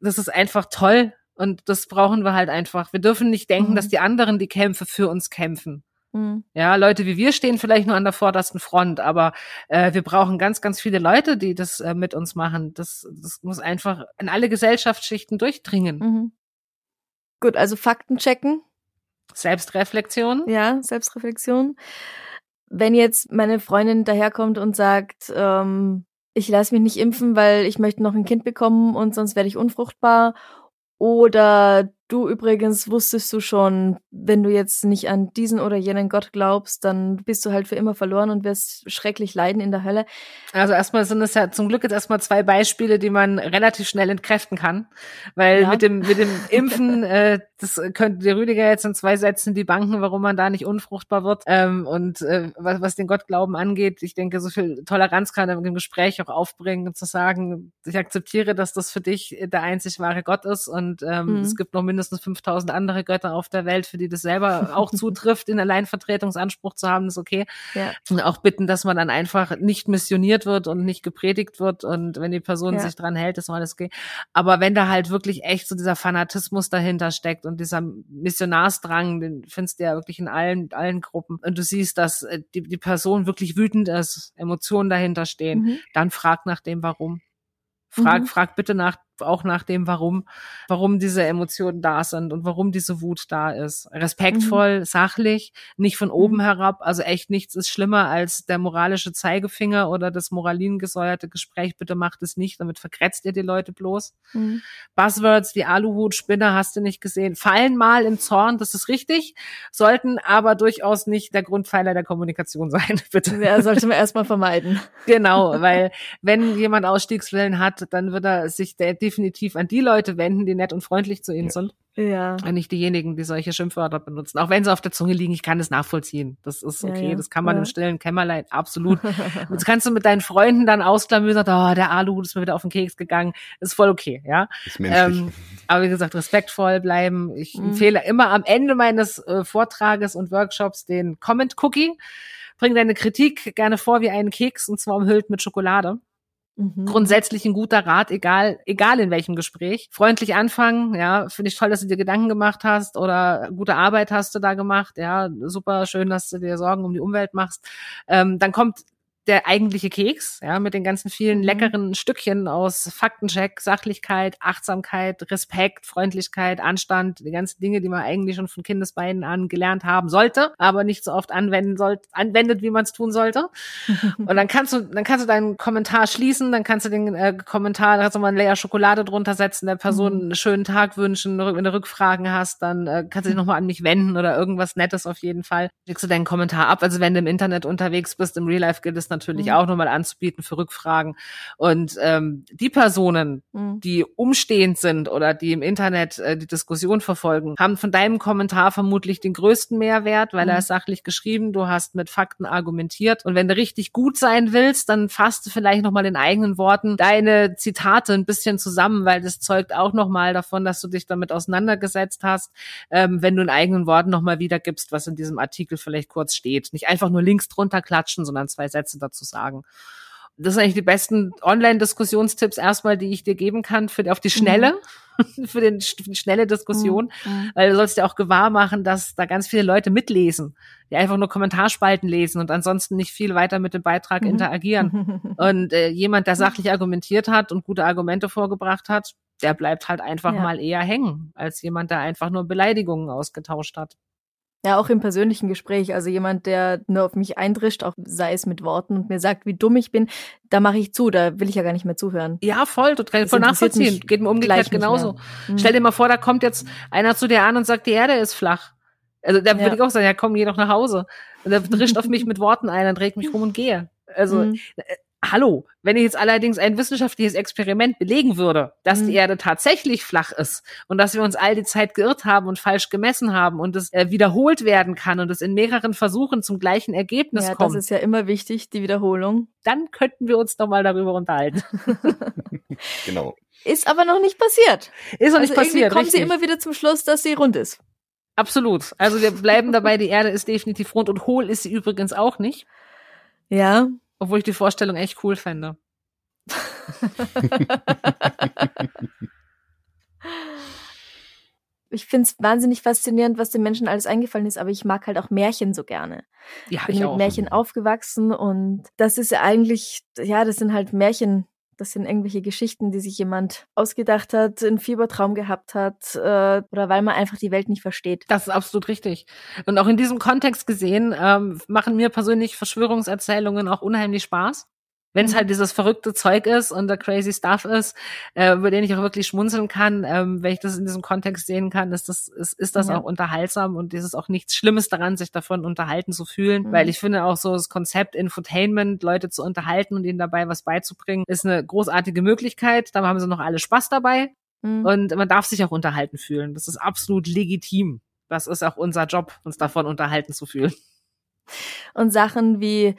das ist einfach toll. Und das brauchen wir halt einfach. Wir dürfen nicht denken, mhm. dass die anderen die Kämpfe für uns kämpfen. Mhm. Ja, Leute wie wir stehen vielleicht nur an der vordersten Front, aber äh, wir brauchen ganz, ganz viele Leute, die das äh, mit uns machen. Das, das muss einfach in alle Gesellschaftsschichten durchdringen. Mhm. Gut, also Fakten checken. Selbstreflexion. Ja, Selbstreflexion. Wenn jetzt meine Freundin daherkommt und sagt, ähm, ich lasse mich nicht impfen, weil ich möchte noch ein Kind bekommen und sonst werde ich unfruchtbar. Oder Du übrigens wusstest du schon, wenn du jetzt nicht an diesen oder jenen Gott glaubst, dann bist du halt für immer verloren und wirst schrecklich leiden in der Hölle. Also erstmal sind es ja zum Glück jetzt erstmal zwei Beispiele, die man relativ schnell entkräften kann, weil ja. mit dem mit dem Impfen, äh, das könnte der Rüdiger jetzt in zwei Sätzen die Banken, warum man da nicht unfruchtbar wird ähm, und äh, was, was den Gottglauben angeht, ich denke, so viel Toleranz kann er im Gespräch auch aufbringen, zu sagen, ich akzeptiere, dass das für dich der einzig wahre Gott ist und ähm, mhm. es gibt noch mindestens mindestens 5000 andere Götter auf der Welt, für die das selber auch zutrifft, in Alleinvertretungsanspruch zu haben, ist okay. Ja. Und auch bitten, dass man dann einfach nicht missioniert wird und nicht gepredigt wird und wenn die Person ja. sich dran hält, ist alles okay. Aber wenn da halt wirklich echt so dieser Fanatismus dahinter steckt und dieser Missionarsdrang, den findest du ja wirklich in allen, allen Gruppen und du siehst, dass äh, die, die Person wirklich wütend ist, Emotionen dahinter stehen, mhm. dann frag nach dem, warum. Frag, mhm. frag bitte nach auch nach dem, warum, warum diese Emotionen da sind und warum diese Wut da ist. Respektvoll, mhm. sachlich, nicht von oben mhm. herab. Also echt nichts ist schlimmer als der moralische Zeigefinger oder das moralingesäuerte Gespräch. Bitte macht es nicht, damit verkretzt ihr die Leute bloß. Mhm. Buzzwords wie Aluhut, Spinner, hast du nicht gesehen, fallen mal im Zorn, das ist richtig, sollten aber durchaus nicht der Grundpfeiler der Kommunikation sein, bitte. Ja, sollte man erstmal vermeiden. Genau, weil wenn jemand Ausstiegswillen hat, dann wird er sich der, definitiv an die Leute wenden, die nett und freundlich zu ihnen ja. sind. Ja. Und nicht diejenigen, die solche Schimpfwörter benutzen. Auch wenn sie auf der Zunge liegen, ich kann das nachvollziehen. Das ist okay. Ja, ja. Das kann man im stillen Kämmerlein absolut. Jetzt kannst du mit deinen Freunden dann ausklamüsern, oh, der Alu ist mir wieder auf den Keks gegangen. ist voll okay, ja. Ist ähm, aber wie gesagt, respektvoll bleiben. Ich mhm. empfehle immer am Ende meines äh, Vortrages und Workshops den Comment Cookie. Bring deine Kritik gerne vor wie einen Keks und zwar umhüllt mit Schokolade. Mhm. Grundsätzlich ein guter Rat, egal, egal in welchem Gespräch. Freundlich anfangen, ja, finde ich toll, dass du dir Gedanken gemacht hast oder gute Arbeit hast du da gemacht, ja, super schön, dass du dir Sorgen um die Umwelt machst. Ähm, dann kommt der eigentliche Keks, ja, mit den ganzen vielen mhm. leckeren Stückchen aus Faktencheck, Sachlichkeit, Achtsamkeit, Respekt, Freundlichkeit, Anstand, die ganzen Dinge, die man eigentlich schon von Kindesbeinen an gelernt haben sollte, aber nicht so oft anwenden sollte, anwendet, wie man es tun sollte. Und dann kannst du, dann kannst du deinen Kommentar schließen, dann kannst du den äh, Kommentar, da kannst du mal ein Layer Schokolade drunter setzen, der Person mhm. einen schönen Tag wünschen, wenn du Rückfragen hast, dann äh, kannst du dich nochmal an mich wenden oder irgendwas Nettes auf jeden Fall. Schickst du deinen Kommentar ab. Also wenn du im Internet unterwegs bist, im Real Life gilt es natürlich mhm. auch nochmal anzubieten für Rückfragen. Und ähm, die Personen, mhm. die umstehend sind oder die im Internet äh, die Diskussion verfolgen, haben von deinem Kommentar vermutlich den größten Mehrwert, weil mhm. er ist sachlich geschrieben, du hast mit Fakten argumentiert. Und wenn du richtig gut sein willst, dann fasst du vielleicht nochmal in eigenen Worten deine Zitate ein bisschen zusammen, weil das zeugt auch nochmal davon, dass du dich damit auseinandergesetzt hast, ähm, wenn du in eigenen Worten nochmal wiedergibst, was in diesem Artikel vielleicht kurz steht. Nicht einfach nur Links drunter klatschen, sondern zwei Sätze dazu sagen. Das sind eigentlich die besten Online-Diskussionstipps erstmal, die ich dir geben kann für auf die schnelle, mhm. für, den, für die schnelle Diskussion, mhm. mhm. weil du sollst dir auch gewahr machen, dass da ganz viele Leute mitlesen, die einfach nur Kommentarspalten lesen und ansonsten nicht viel weiter mit dem Beitrag mhm. interagieren. und äh, jemand, der sachlich argumentiert hat und gute Argumente vorgebracht hat, der bleibt halt einfach ja. mal eher hängen, als jemand, der einfach nur Beleidigungen ausgetauscht hat. Ja, auch im persönlichen Gespräch. Also jemand, der nur auf mich eindrischt, auch sei es mit Worten und mir sagt, wie dumm ich bin, da mache ich zu, da will ich ja gar nicht mehr zuhören. Ja, voll, total voll nachvollziehen. Geht mir umgekehrt genauso. Mhm. Stell dir mal vor, da kommt jetzt einer zu dir an und sagt, die Erde ist flach. Also da ja. würde ich auch sagen, ja komm, geh doch nach Hause. Und er drischt auf mich mit Worten ein, dann dreht mich rum und gehe. Also mhm. Hallo, wenn ich jetzt allerdings ein wissenschaftliches Experiment belegen würde, dass mhm. die Erde tatsächlich flach ist und dass wir uns all die Zeit geirrt haben und falsch gemessen haben und es äh, wiederholt werden kann und es in mehreren Versuchen zum gleichen Ergebnis ja, kommt. Das ist ja immer wichtig, die Wiederholung. Dann könnten wir uns nochmal darüber unterhalten. genau. Ist aber noch nicht passiert. Ist noch nicht also passiert. Kommen richtig. sie immer wieder zum Schluss, dass sie rund ist. Absolut. Also wir bleiben dabei, die Erde ist definitiv rund und hohl ist sie übrigens auch nicht. Ja, obwohl ich die Vorstellung echt cool fände. ich finde es wahnsinnig faszinierend, was den Menschen alles eingefallen ist, aber ich mag halt auch Märchen so gerne. Ja, ich bin ich mit auch. Märchen aufgewachsen und das ist ja eigentlich, ja, das sind halt Märchen, das sind irgendwelche Geschichten, die sich jemand ausgedacht hat, einen Fiebertraum gehabt hat äh, oder weil man einfach die Welt nicht versteht. Das ist absolut richtig. Und auch in diesem Kontext gesehen ähm, machen mir persönlich Verschwörungserzählungen auch unheimlich Spaß wenn es mhm. halt dieses verrückte Zeug ist und der crazy Stuff ist, äh, über den ich auch wirklich schmunzeln kann, ähm, wenn ich das in diesem Kontext sehen kann, ist das, ist, ist das ja. auch unterhaltsam und ist es auch nichts Schlimmes daran, sich davon unterhalten zu fühlen, mhm. weil ich finde auch so das Konzept Infotainment, Leute zu unterhalten und ihnen dabei was beizubringen, ist eine großartige Möglichkeit. Da haben sie noch alle Spaß dabei mhm. und man darf sich auch unterhalten fühlen. Das ist absolut legitim. Das ist auch unser Job, uns davon unterhalten zu fühlen. Und Sachen wie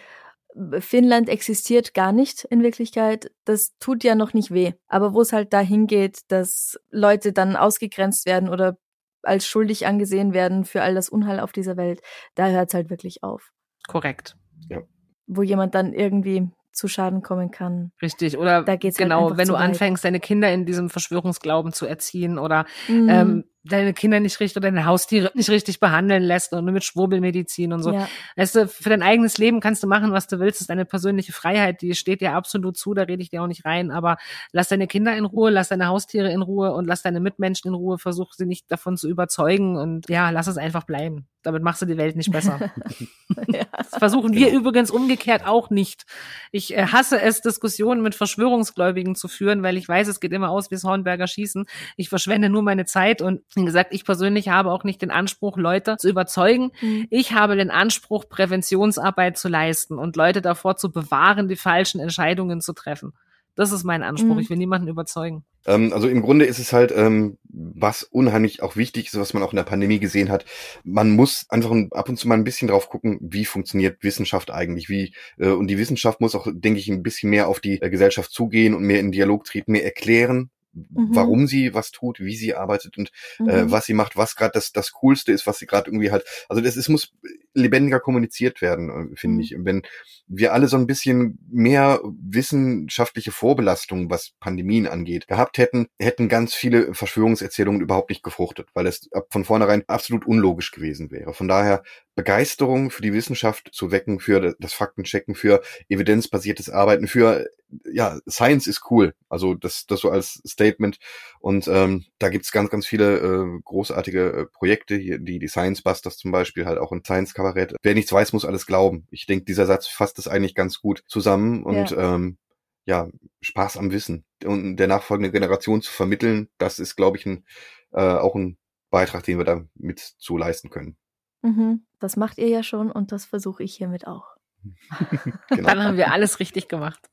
Finnland existiert gar nicht in Wirklichkeit. Das tut ja noch nicht weh. Aber wo es halt dahin geht, dass Leute dann ausgegrenzt werden oder als schuldig angesehen werden für all das Unheil auf dieser Welt, da hört es halt wirklich auf. Korrekt. Ja. Wo jemand dann irgendwie zu Schaden kommen kann. Richtig, oder da geht's halt genau, halt wenn du weit. anfängst, deine Kinder in diesem Verschwörungsglauben zu erziehen oder Mhm. ähm, deine Kinder nicht richtig oder deine Haustiere nicht richtig behandeln lässt und mit Schwurbelmedizin und so. Ja. Weißt du, für dein eigenes Leben kannst du machen, was du willst. Das ist deine persönliche Freiheit, die steht dir absolut zu, da rede ich dir auch nicht rein. Aber lass deine Kinder in Ruhe, lass deine Haustiere in Ruhe und lass deine Mitmenschen in Ruhe. Versuch sie nicht davon zu überzeugen und ja, lass es einfach bleiben. Damit machst du die Welt nicht besser. ja. Das versuchen wir übrigens umgekehrt auch nicht. Ich äh, hasse es, Diskussionen mit Verschwörungsgläubigen zu führen, weil ich weiß, es geht immer aus wie das Hornberger Schießen. Ich verschwende nur meine Zeit und wie gesagt, ich persönlich habe auch nicht den Anspruch, Leute zu überzeugen. Mhm. Ich habe den Anspruch, Präventionsarbeit zu leisten und Leute davor zu bewahren, die falschen Entscheidungen zu treffen. Das ist mein Anspruch. Mhm. Ich will niemanden überzeugen. Ähm, also im Grunde ist es halt, ähm, was unheimlich auch wichtig ist, was man auch in der Pandemie gesehen hat. Man muss einfach ab und zu mal ein bisschen drauf gucken, wie funktioniert Wissenschaft eigentlich, wie äh, und die Wissenschaft muss auch, denke ich, ein bisschen mehr auf die äh, Gesellschaft zugehen und mehr in Dialog treten, mehr erklären, Mhm. warum sie was tut, wie sie arbeitet und äh, Mhm. was sie macht, was gerade das das Coolste ist, was sie gerade irgendwie halt. Also das es muss lebendiger kommuniziert werden, äh, finde Mhm. ich. Wenn wir alle so ein bisschen mehr wissenschaftliche Vorbelastung, was Pandemien angeht, gehabt hätten, hätten ganz viele Verschwörungserzählungen überhaupt nicht gefruchtet, weil es von vornherein absolut unlogisch gewesen wäre. Von daher Begeisterung für die Wissenschaft zu wecken, für das Faktenchecken, für evidenzbasiertes Arbeiten, für ja, Science ist cool. Also das, das so als Statement. Und ähm, da gibt's ganz, ganz viele äh, großartige äh, Projekte, hier, die, die Science Busters zum Beispiel, halt auch ein Science-Kabarett. Wer nichts weiß, muss alles glauben. Ich denke, dieser Satz fasst das eigentlich ganz gut zusammen und ähm, ja, Spaß am Wissen und der nachfolgenden Generation zu vermitteln, das ist, glaube ich, ein, äh, auch ein Beitrag, den wir da mit zu leisten können. Mhm. Das macht ihr ja schon und das versuche ich hiermit auch. Genau. Dann haben wir alles richtig gemacht.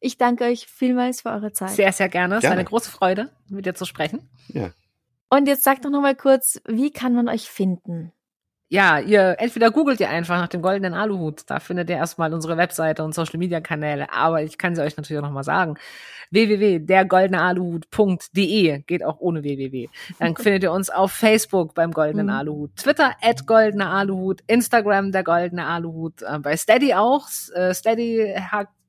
Ich danke euch vielmals für eure Zeit. Sehr, sehr gerne. Es war eine große Freude, mit dir zu sprechen. ja. Und jetzt sagt doch noch mal kurz, wie kann man euch finden? Ja, ihr entweder googelt ihr einfach nach dem goldenen Aluhut, da findet ihr erstmal unsere Webseite und Social Media Kanäle, aber ich kann sie euch natürlich auch nochmal sagen. www.dergoldenealuhut.de geht auch ohne www. Dann findet ihr uns auf Facebook beim Goldenen Mhm. Aluhut, Twitter at Goldene Aluhut, Instagram der Goldene Aluhut, äh, bei Steady auch, äh, Steady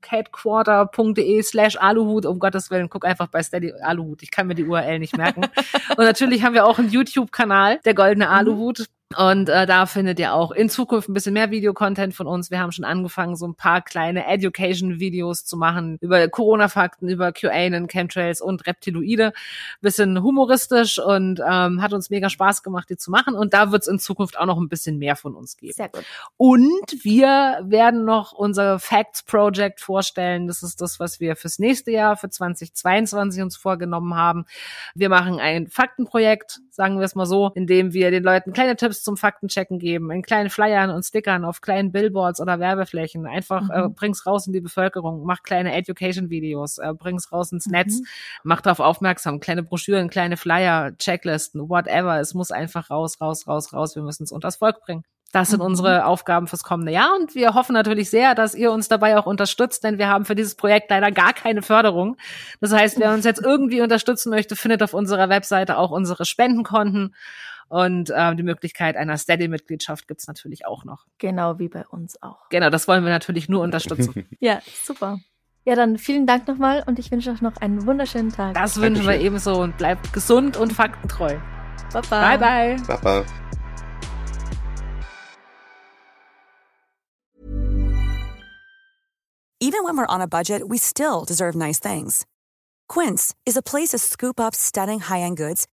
headquarter.de slash Aluhut, um Gottes Willen, guck einfach bei Steady Aluhut, ich kann mir die URL nicht merken. und natürlich haben wir auch einen YouTube-Kanal, der Goldene Aluhut, und äh, da findet ihr auch in Zukunft ein bisschen mehr Videocontent von uns. Wir haben schon angefangen, so ein paar kleine Education-Videos zu machen über Corona-Fakten, über QAnon, Chemtrails und Reptiloide. Bisschen humoristisch und ähm, hat uns mega Spaß gemacht, die zu machen. Und da wird es in Zukunft auch noch ein bisschen mehr von uns geben. Sehr gut. Und wir werden noch unser Facts Project vorstellen. Das ist das, was wir fürs nächste Jahr, für 2022 uns vorgenommen haben. Wir machen ein Faktenprojekt, sagen wir es mal so, in dem wir den Leuten kleine Tipps zum Faktenchecken geben, in kleinen Flyern und Stickern auf kleinen Billboards oder Werbeflächen. Einfach Mhm. äh, bring's raus in die Bevölkerung, mach kleine Education-Videos, äh, bring's raus ins Mhm. Netz, mach darauf aufmerksam, kleine Broschüren, kleine Flyer, Checklisten, whatever. Es muss einfach raus, raus, raus, raus. Wir müssen es unters Volk bringen. Das sind Mhm. unsere Aufgaben fürs kommende Jahr und wir hoffen natürlich sehr, dass ihr uns dabei auch unterstützt, denn wir haben für dieses Projekt leider gar keine Förderung. Das heißt, wer uns jetzt irgendwie unterstützen möchte, findet auf unserer Webseite auch unsere Spendenkonten und ähm, die Möglichkeit einer Steady-Mitgliedschaft gibt's natürlich auch noch. Genau wie bei uns auch. Genau, das wollen wir natürlich nur unterstützen. Ja, super. Ja, dann vielen Dank nochmal und ich wünsche euch noch einen wunderschönen Tag. Das wünschen wir Dankeschön. ebenso und bleibt gesund und faktentreu. Baba. Bye, bye. Even Even when we're on a budget, we still deserve nice things. Quince is a place to scoop up stunning high-end goods